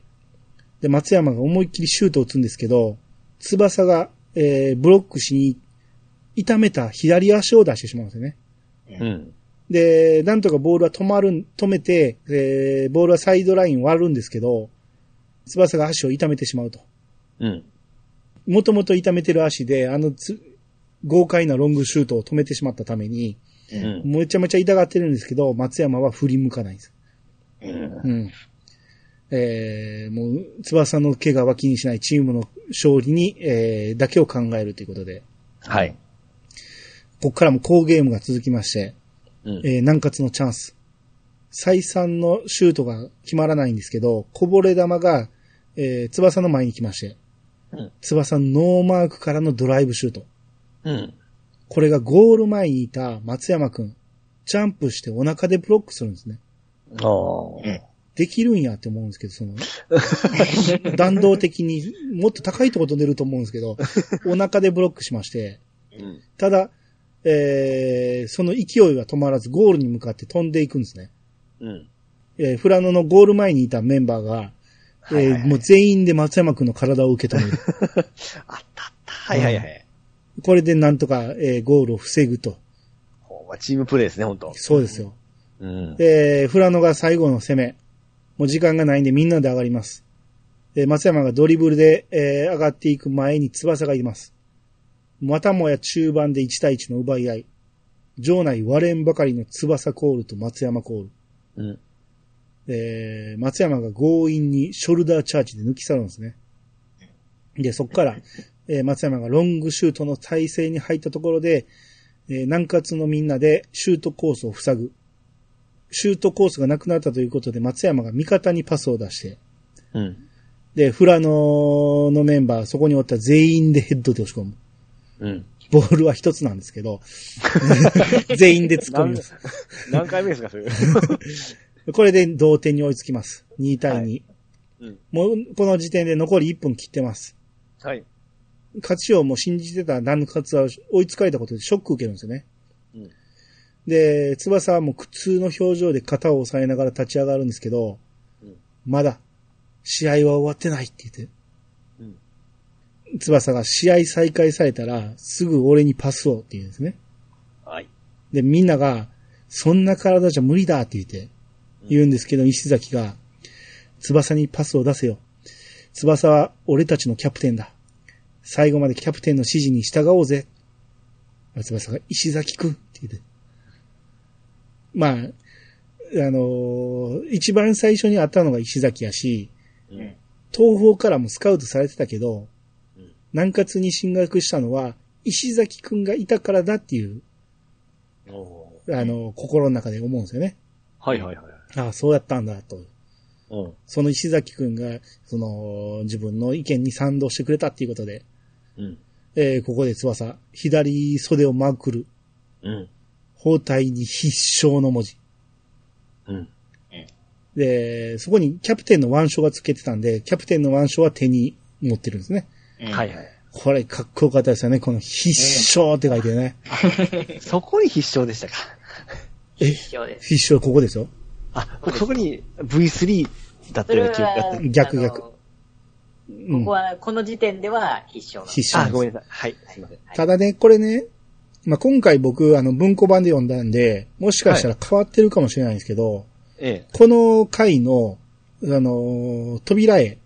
で、松山が思いっきりシュートを打つんですけど、翼が、えーブロックしに、痛めた左足を出してしまうんですよね。うん。で、なんとかボールは止まる、止めて、えーボールはサイドライン割るんですけど、翼が足を痛めてしまうと。うん。もともと痛めてる足で、あのつ豪快なロングシュートを止めてしまったために、うん。めちゃめちゃ痛がってるんですけど、松山は振り向かないんです。うん。うん。えー、もう、翼の怪我は気にしないチームの勝利に、えー、だけを考えるということで、はい。ここからも好ゲームが続きまして、うん。えー、南葛のチャンス。再三のシュートが決まらないんですけど、こぼれ球が、えー、翼の前に来まして、うん翼のノーマークからのドライブシュート。うん。これがゴール前にいた松山くんジャンプしてお腹でブロックするんですね。ああ。できるんやって思うんですけど、その、弾道的にもっと高いところ出ると思うんですけど、お腹でブロックしまして、うん。ただ、えー、その勢いは止まらずゴールに向かって飛んでいくんですね。うん。えー、フラノのゴール前にいたメンバーが、えーはいはいはいもう全員で松山くんの体を受け止める。あったあった。はいはいはい。これでなんとか、えーゴールを防ぐと。ほうまあチームプレーですね、本当そうですよ。うん。で、フラノが最後の攻め。もう時間がないんでみんなで上がります。で、松山がドリブルで、えー上がっていく前に翼がいます。またもや中盤で1対1の奪い合い。場内割れんばかりの翼コールと松山コール。うん。で、松山が強引にショルダーチャージで抜き去るんですね。で、そこから、えー松山がロングシュートの体勢に入ったところで、えー南葛のみんなでシュートコースを塞ぐ。シュートコースがなくなったということで松山が味方にパスを出して、うん。で、フラノのメンバー、そこにおった全員でヘッドで押し込む。うん。ボールは一つなんですけど、全員で突っ込みます。何回目ですか、それ？これで同点に追いつきます。2対2。はいうん。もう、この時点で残り1分切ってます。はい。勝ちをもう信じてたダンカツは追いつかれたことでショック受けるんですよね。うん。で、翼はもう苦痛の表情で肩を押さえながら立ち上がるんですけど、うんまだ、試合は終わってないって言って、うん。翼が試合再開されたら、すぐ俺にパスをって言うんですね。はい。で、みんなが、そんな体じゃ無理だって言って、言うんですけど、石崎が、翼にパスを出せよ。翼は俺たちのキャプテンだ。最後までキャプテンの指示に従おうぜ。翼が、石崎くんって言って。まあ、あのー一番最初に会ったのが石崎やし、うん。東方からもスカウトされてたけどうん、南葛に進学したのは、石崎くんがいたからだっていう、おあのー心の中で思うんですよね。はいはいはい。ああ、そうやったんだ、と。うん。その石崎くんが、その、自分の意見に賛同してくれたっていうことで、うん。えーここで翼、左袖をまくる、うん。包帯に必勝の文字。うん。で、そこにキャプテンの腕章がつけてたんで、キャプテンの腕章は手に持ってるんですね。はいはい。これかっこよかったですよね。この必勝って書いてね。そこに必勝でしたか？え、一緒です。必勝ここですよ。あ、僕そこに V3 だったような記憶があった。逆逆ここは、この時点では必勝なんです。あ、必勝です。ごめんなさい。はい。すいません。ただね、これね、まあ、今回僕、あの、文庫版で読んだんで、もしかしたら変わってるかもしれないんですけど、えこの回の、あのー扉絵。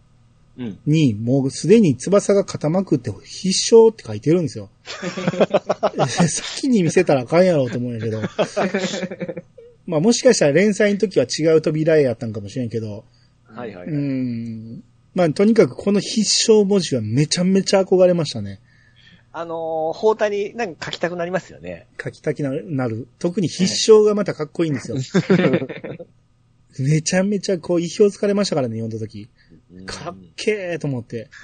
に、もうすでに翼が肩まくって必勝って書いてるんですよ。先に見せたらあかんやろうと思うんやけど。まあもしかしたら連載の時は違う扉絵やったんかもしれんけど、はいはい。うん。まあとにかくこの必勝文字はめちゃめちゃ憧れましたね。あのー、包帯になんか書きたくなりますよね。書きたくなる。特に必勝がまたかっこいいんですよ。めちゃめちゃこう意表をつかれましたからね、読んだ時。かっけーと思って。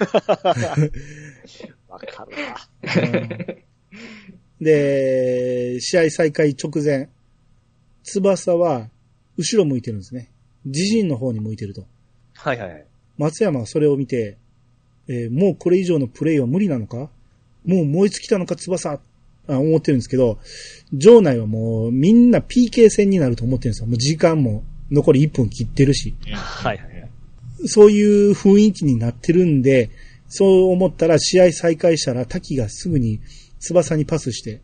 わかるわ。うんで、試合再開直前、翼は後ろ向いてるんですね。自陣の方に向いてると。はいはいはい。松山がそれを見て、えーもうこれ以上のプレイは無理なのか？もう燃え尽きたのか？翼あ思ってるんですけど、場内はもうみんな PK 戦になると思ってるんですよ。もう時間も残り1分切ってるし。はいはいはい。そういう雰囲気になってるんで、そう思ったら試合再開したら滝がすぐに翼にパスして、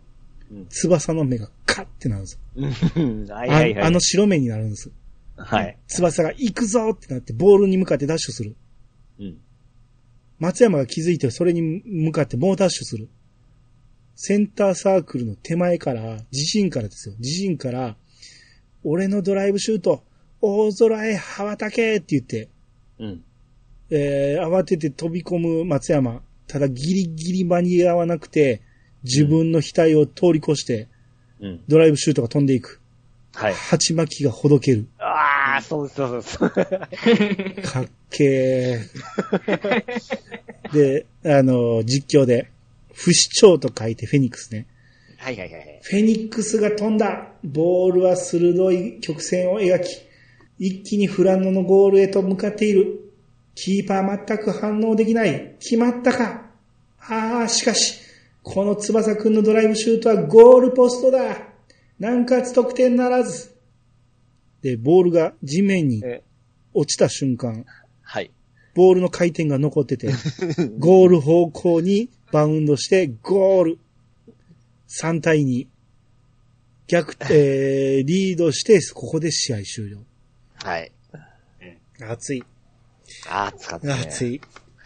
うん翼の目がカッてなるんですよ。うんはいはいはい。ああの白目になるんです。はい。翼が行くぞってなってボールに向かってダッシュする。うん。松山が気づいてそれに向かって猛ダッシュする。センターサークルの手前から、自陣からですよ。自陣から、俺のドライブシュート、大空へ羽ばたけって言って、うん。えー、慌てて飛び込む松山。ただギリギリ間に合わなくて、自分の額を通り越して、うん。ドライブシュートが飛んでいく。はい。鉢巻きがほどける。ああ、そうそうですそうです。かっけー。で、あの、実況で、不死鳥と書いてフェニックスね。はいはいはい。フェニックスが飛んだ。ボールは鋭い曲線を描き、一気にフラノのゴールへと向かっている。キーパー全く反応できない。決まったかああ、しかし、この翼くんのドライブシュートはゴールポストだ。南葛得点ならず。で、ボールが地面にえ落ちた瞬間、はい。ボールの回転が残ってて、ゴール方向にバウンドして、ゴール。3対2。逆、えー、リードして、ここで試合終了。はい。熱い。あー、使ったね。熱い。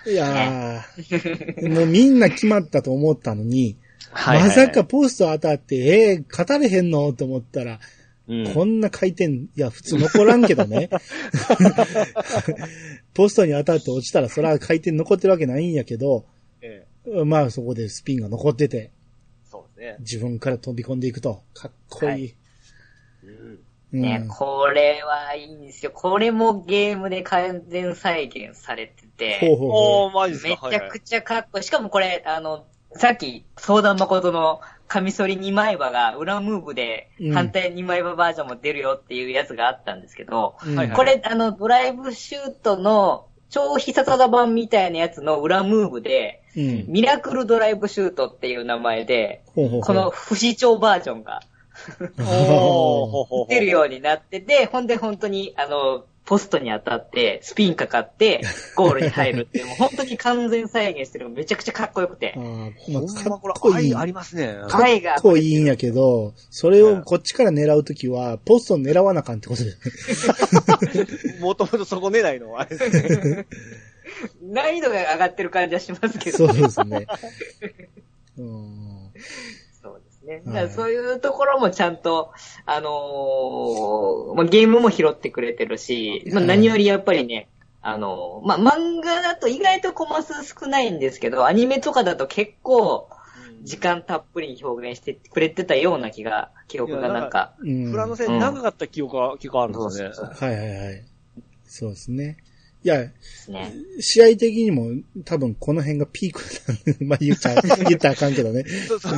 いやー、もうみんな決まったと思ったのに、はいはいまさかポスト当たって、えー、勝たれへんの？と思ったら、うんこんな回転、いや、普通残らんけどね。ポストに当たって落ちたら、それは回転残ってるわけないんやけど、えまあそこでスピンが残ってて、そうですね。自分から飛び込んでいくと、かっこいい。うん。うんね、これはいいんですよ。これもゲームで完全再現されてて、ほうほうほおー、マジですかめちゃくちゃかっこいい。しかもこれ、あの、さっき、相談誠のカミソリ2枚刃が裏ムーブでうん反対2枚刃バージョンも出るよっていうやつがあったんですけど、う。うんこれ、あの、ドライブシュートの超必殺技版みたいなやつの裏ムーブで、うん。ミラクルドライブシュートっていう名前で、ほうほうほうこの不死鳥バージョンが 出るようになってて、ほんで本当に、あの、ポストに当たって、スピンかかって、ゴールに入るっていう、もう本当に完全再現してるめちゃくちゃかっこよくてあ。まあ、かっこいい。愛ありますね。かっこいいんやけど、それをこっちから狙うときは、ポスト狙わなあかんってことだよね。もともとそこ狙いの、あれですね。難易度が上がってる感じはしますけど。そうですね。うんね。はいだからそういうところもちゃんと、あのーまあ、ゲームも拾ってくれてるし、まあ、はい何よりやっぱりね、あのーまあ、漫画だと意外とコマ数少ないんですけど、アニメとかだと結構、時間たっぷりに表現してくれてたような気が、記憶がなんか。うんフラノ戦長かった記憶が、記憶があるんですよね。そうはいはいはい。そうですね。いや、ね。試合的にも多分この辺がピークな まあ言っちゃ、言ったらあかんけどね。そうそう。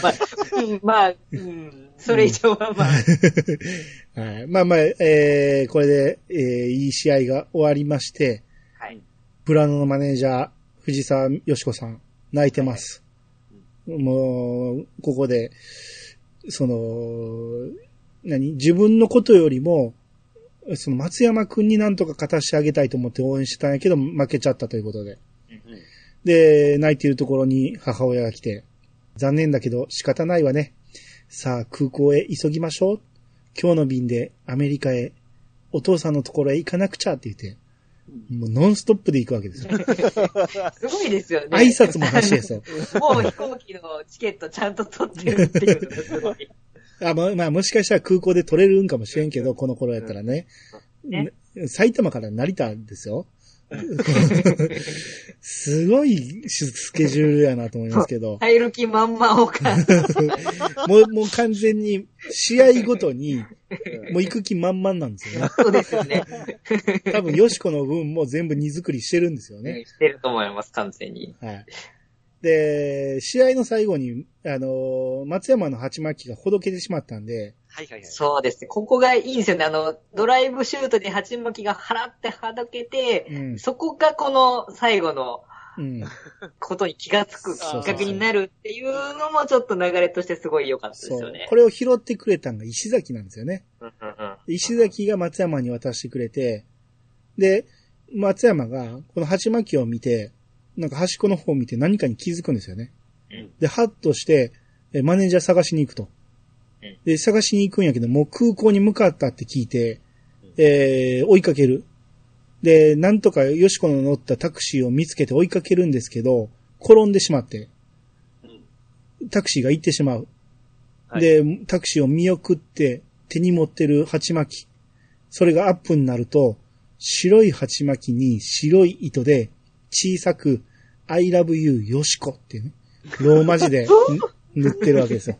まあ、うんまあ、うん、それ以上はまあ、はい、まあまあ、えー、これで、えー、いい試合が終わりまして、はい。ブラノのマネージャー、藤沢よしこさん、泣いてます。もう、ここで、その、何？自分のことよりも、その松山くんになんとか勝たしてあげたいと思って応援してたんやけど、負けちゃったということで。で、泣いているところに母親が来て、残念だけど仕方ないわね。さあ、空港へ急ぎましょう。今日の便でアメリカへ、お父さんのところへ行かなくちゃって言って、もうノンストップで行くわけですよ。すごいですよね。挨拶も発してそう。もう飛行機のチケットちゃんと取ってるっていうのがすごい。あまあ、まあ、もしかしたら空港で取れるんかもしれんけど、この頃やったらね。ね埼玉から成田ですよ。すごいスケジュールやなと思いますけど。入る気満々を感じ もう、もう完全に試合ごとに、もう行く気満々なんですよね。そうですよね。多分、よしこの分も全部荷造りしてるんですよね。してると思います、完全に。はい。で、試合の最後に、あの、松山の鉢巻きがほどけてしまったんで、はいはいはい。そうですね。ここがいいんですよね。あの、ドライブシュートで鉢巻きが払ってはだけて、うんそこがこの最後のうん。ことに気がつくきっかけになるっていうのもちょっと流れとしてすごい良かったですよね。。これを拾ってくれたのが石崎なんですよね。うんうんうん石崎が松山に渡してくれて、で、松山がこの鉢巻きを見て、なんか端っこの方を見て何かに気づくんですよね。うんで、ハッとして、えマネージャー探しに行くとうん。で、探しに行くんやけど、もう空港に向かったって聞いて、えー追いかける。で、なんとかよしこの乗ったタクシーを見つけて追いかけるんですけど、転んでしまって、タクシーが行ってしまう。はいで、タクシーを見送って手に持ってる鉢巻き。それがアップになると、白い鉢巻きに白い糸で小さく I love you よしこっていうね、ローマ字で ん塗ってるわけですよ。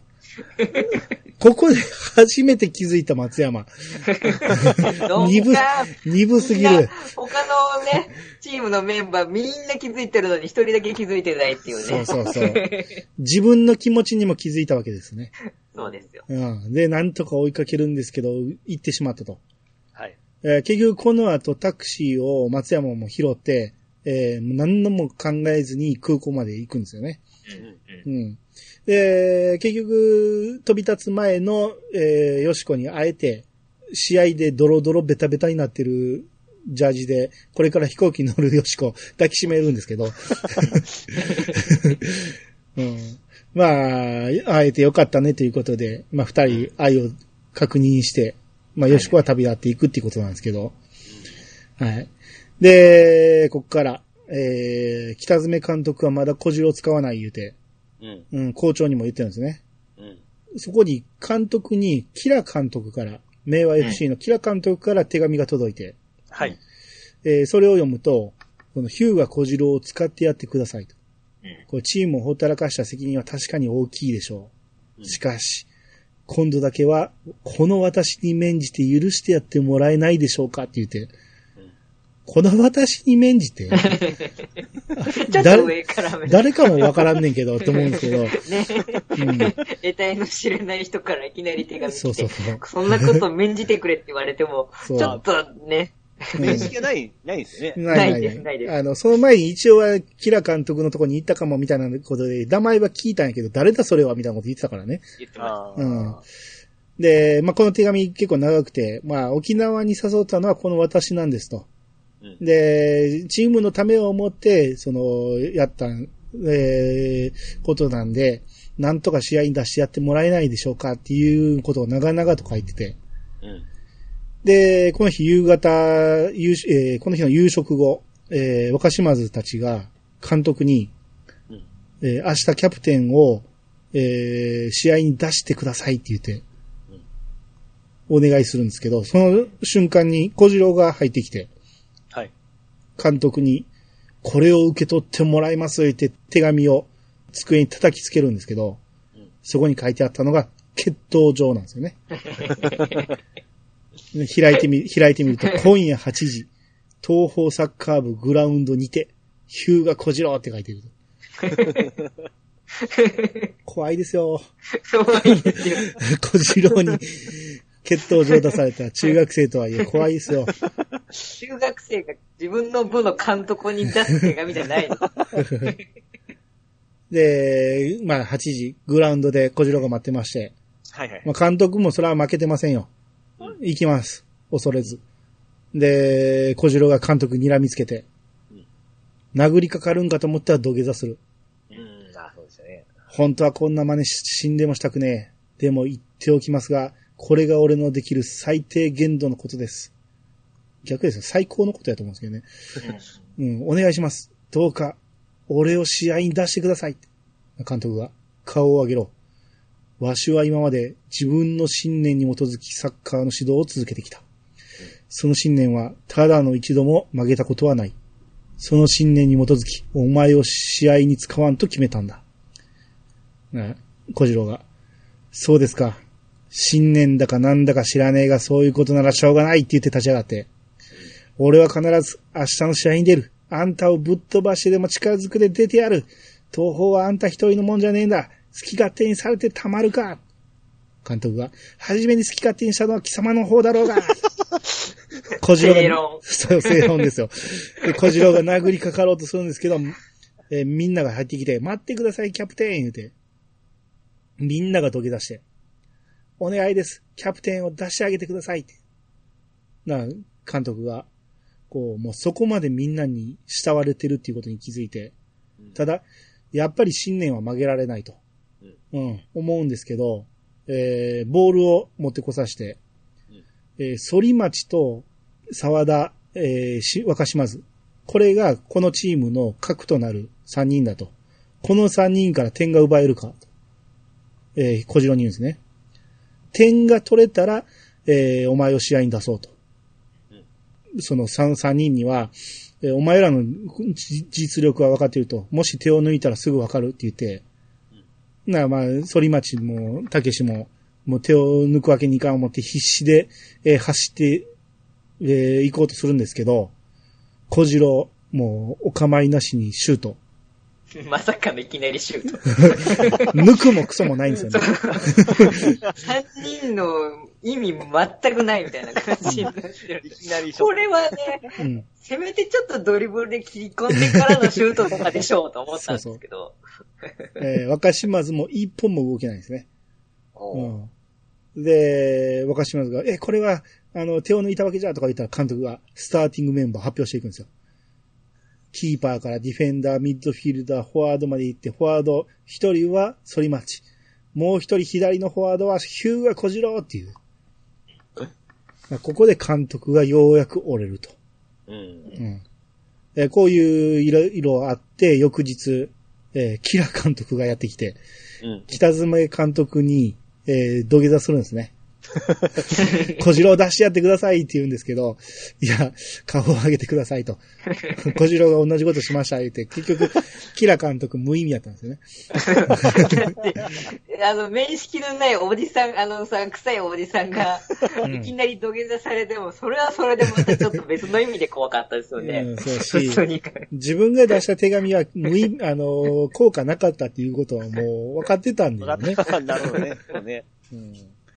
ここで初めて気づいた松山。鈍か、鈍すぎる。他のね、チームのメンバーみんな気づいてるのに一人だけ気づいてないっていうね。そうそうそう。自分の気持ちにも気づいたわけですね。そうですよ。うん。で、なんとか追いかけるんですけど、行ってしまったと。はい。えー結局この後タクシーを松山も拾って、えー何のも考えずに空港まで行くんですよね。うん。で、結局、飛び立つ前の、えー、よしこに会えて、試合でドロドロベタベタになってるジャージで、これから飛行機に乗るよしこ、抱きしめるんですけど。うん、まあ、会えてよかったねということで、まあ二人愛を確認して、まあよしこは旅立っていくっていうことなんですけど。はい。で、こっから、えー、北爪監督はまだ小次郎使わない言うて、うん。うん、校長にも言ってるんですね。うん。そこに監督に、キラ監督から、明和 FC のキラ監督から手紙が届いて、はい。えーそれを読むと、このヒューガ小次郎を使ってやってくださいと。これチームをほったらかした責任は確かに大きいでしょう。しかし、今度だけは、この私に免じて許してやってもらえないでしょうかって言って、この私に免じて、ちょっと上から目。誰かもわからんねんけど、と思うんですけど、ね。うん、得体の知れない人からいきなり手紙来て、そうそうそう。そんなこと免じてくれって言われても、そう。ちょっとね、面識がない、ないんですよね。ないないですないです。あの、その前に一応は、キラ監督のとこに行ったかもみたいなことで、名前は聞いたんやけど、誰だそれはみたいなこと言ってたからね。言ってまあうん。で、まあ、この手紙結構長くて、まあ、沖縄に誘ったのはこの私なんですと。うんで、チームのためを思って、その、やった、えーことなんで、なんとか試合に出してやってもらえないでしょうかっていうことを長々と書いてて。うん。で、この日夕方、夕しえーこの日の夕食後、えー若島津たちが監督に、うんえー明日キャプテンを、えー試合に出してくださいって言って、お願いするんですけど、その瞬間に小次郎が入ってきて、はい。監督に、これを受け取ってもらいますって言って手紙を机に叩きつけるんですけど、うんそこに書いてあったのが、決闘場なんですよね。ね開いてみ、開いてみると、今夜8時、東方サッカー部グラウンドにて、ヒューガ小次郎って書いてる。怖いですよ。す。そうなんですよ。小次郎に決闘場出された中学生とはいえ怖いですよ。中学生が自分の部の監督に出す手紙じゃないの？で、まあ8時、グラウンドで小次郎が待ってまして、はいはい。まあ、監督もそれは負けてませんよ。行きます。恐れず。で、小次郎が監督に睨みつけてうん、殴りかかるんかと思ったら土下座する。うん、あ、そうですよね。本当はこんな真似し死んでもしたくねえ。でも言っておきますが、これが俺のできる最低限度のことです。逆ですよ。最高のことやと思うんですけどね。うん、お願いします。どうか、俺を試合に出してください。監督が、顔を上げろ。わしは今まで自分の信念に基づきサッカーの指導を続けてきた。その信念は、ただの一度も曲げたことはない。その信念に基づき、お前を試合に使わんと決めたんだ。ね小次郎が。そうですか。信念だかなんだか知らねえがそういうことならしょうがないって言って立ち上がって。俺は必ず明日の試合に出る。あんたをぶっ飛ばしてでも力ずくで出てやる。東方はあんた一人のもんじゃねえんだ。好き勝手にされてたまるか。監督が、初めに好き勝手にしたのは貴様の方だろうが。小次郎が正論、そう、正論ですよ。で、小次郎が殴りかかろうとするんですけど、えーみんなが入ってきて、待ってください、キャプテン言うて。みんなが土下座して、お願いです。キャプテンを出してあげてくださいって。な、監督が、こう、もうそこまでみんなに慕われてるっていうことに気づいて、ただ、やっぱり信念は曲げられないと。うん、思うんですけど、えー、ボールを持ってこさして、えー、反町と沢田、えー、し、若島津。これがこのチームの核となる3人だと。この3人から点が奪えるか。えー、小次郎に言うんですね。点が取れたら、えー、お前を試合に出そうと。その 3, 3人には、えーお前らのじ実力は分かっていると。もし手を抜いたらすぐ分かるって言って、なあまあ、反町も、たけしも、もう手を抜くわけにいかん思って必死で、えー走って、えー行こうとするんですけど、小次郎、もうお構いなしにシュート。まさかのいきなりシュート。抜くもクソもないんですよね。3 人の意味全くないみたいな感じになってる。いきなりこれはね、うん。せめてちょっっとドリブルで切り込んでからのシュートとかでしょうと思ったんですけど。えー若島津も一本も動けないですね。うん。で、若島津が、え、これは、あの、手を抜いたわけじゃとか言ったら監督がスターティングメンバー発表していくんですよ。キーパーからディフェンダー、ミッドフィルダー、フォワードまで行って、フォワード一人は反町。もう一人左のフォワードはヒューガ小次郎っていう。まあここで監督がようやく折れると。うん。うん。えーこういういろいろあって、翌日、えーキラ監督がやってきて、うん。北爪監督に、えー土下座するんですね。小次郎出してやってくださいって言うんですけど、いや、顔を上げてくださいと。小次郎が同じことしました言って、結局、キラ監督無意味やったんですよね。あの、面識のないおじさん、あのさ、臭いおじさんが、うんいきなり土下座されても、それはそれでまたちょっと別の意味で怖かったですよね。うんそうし。自分が出した手紙は無意、あの、効果なかったっていうことはもう分かってたんだよね。なるほどね。そうね。うん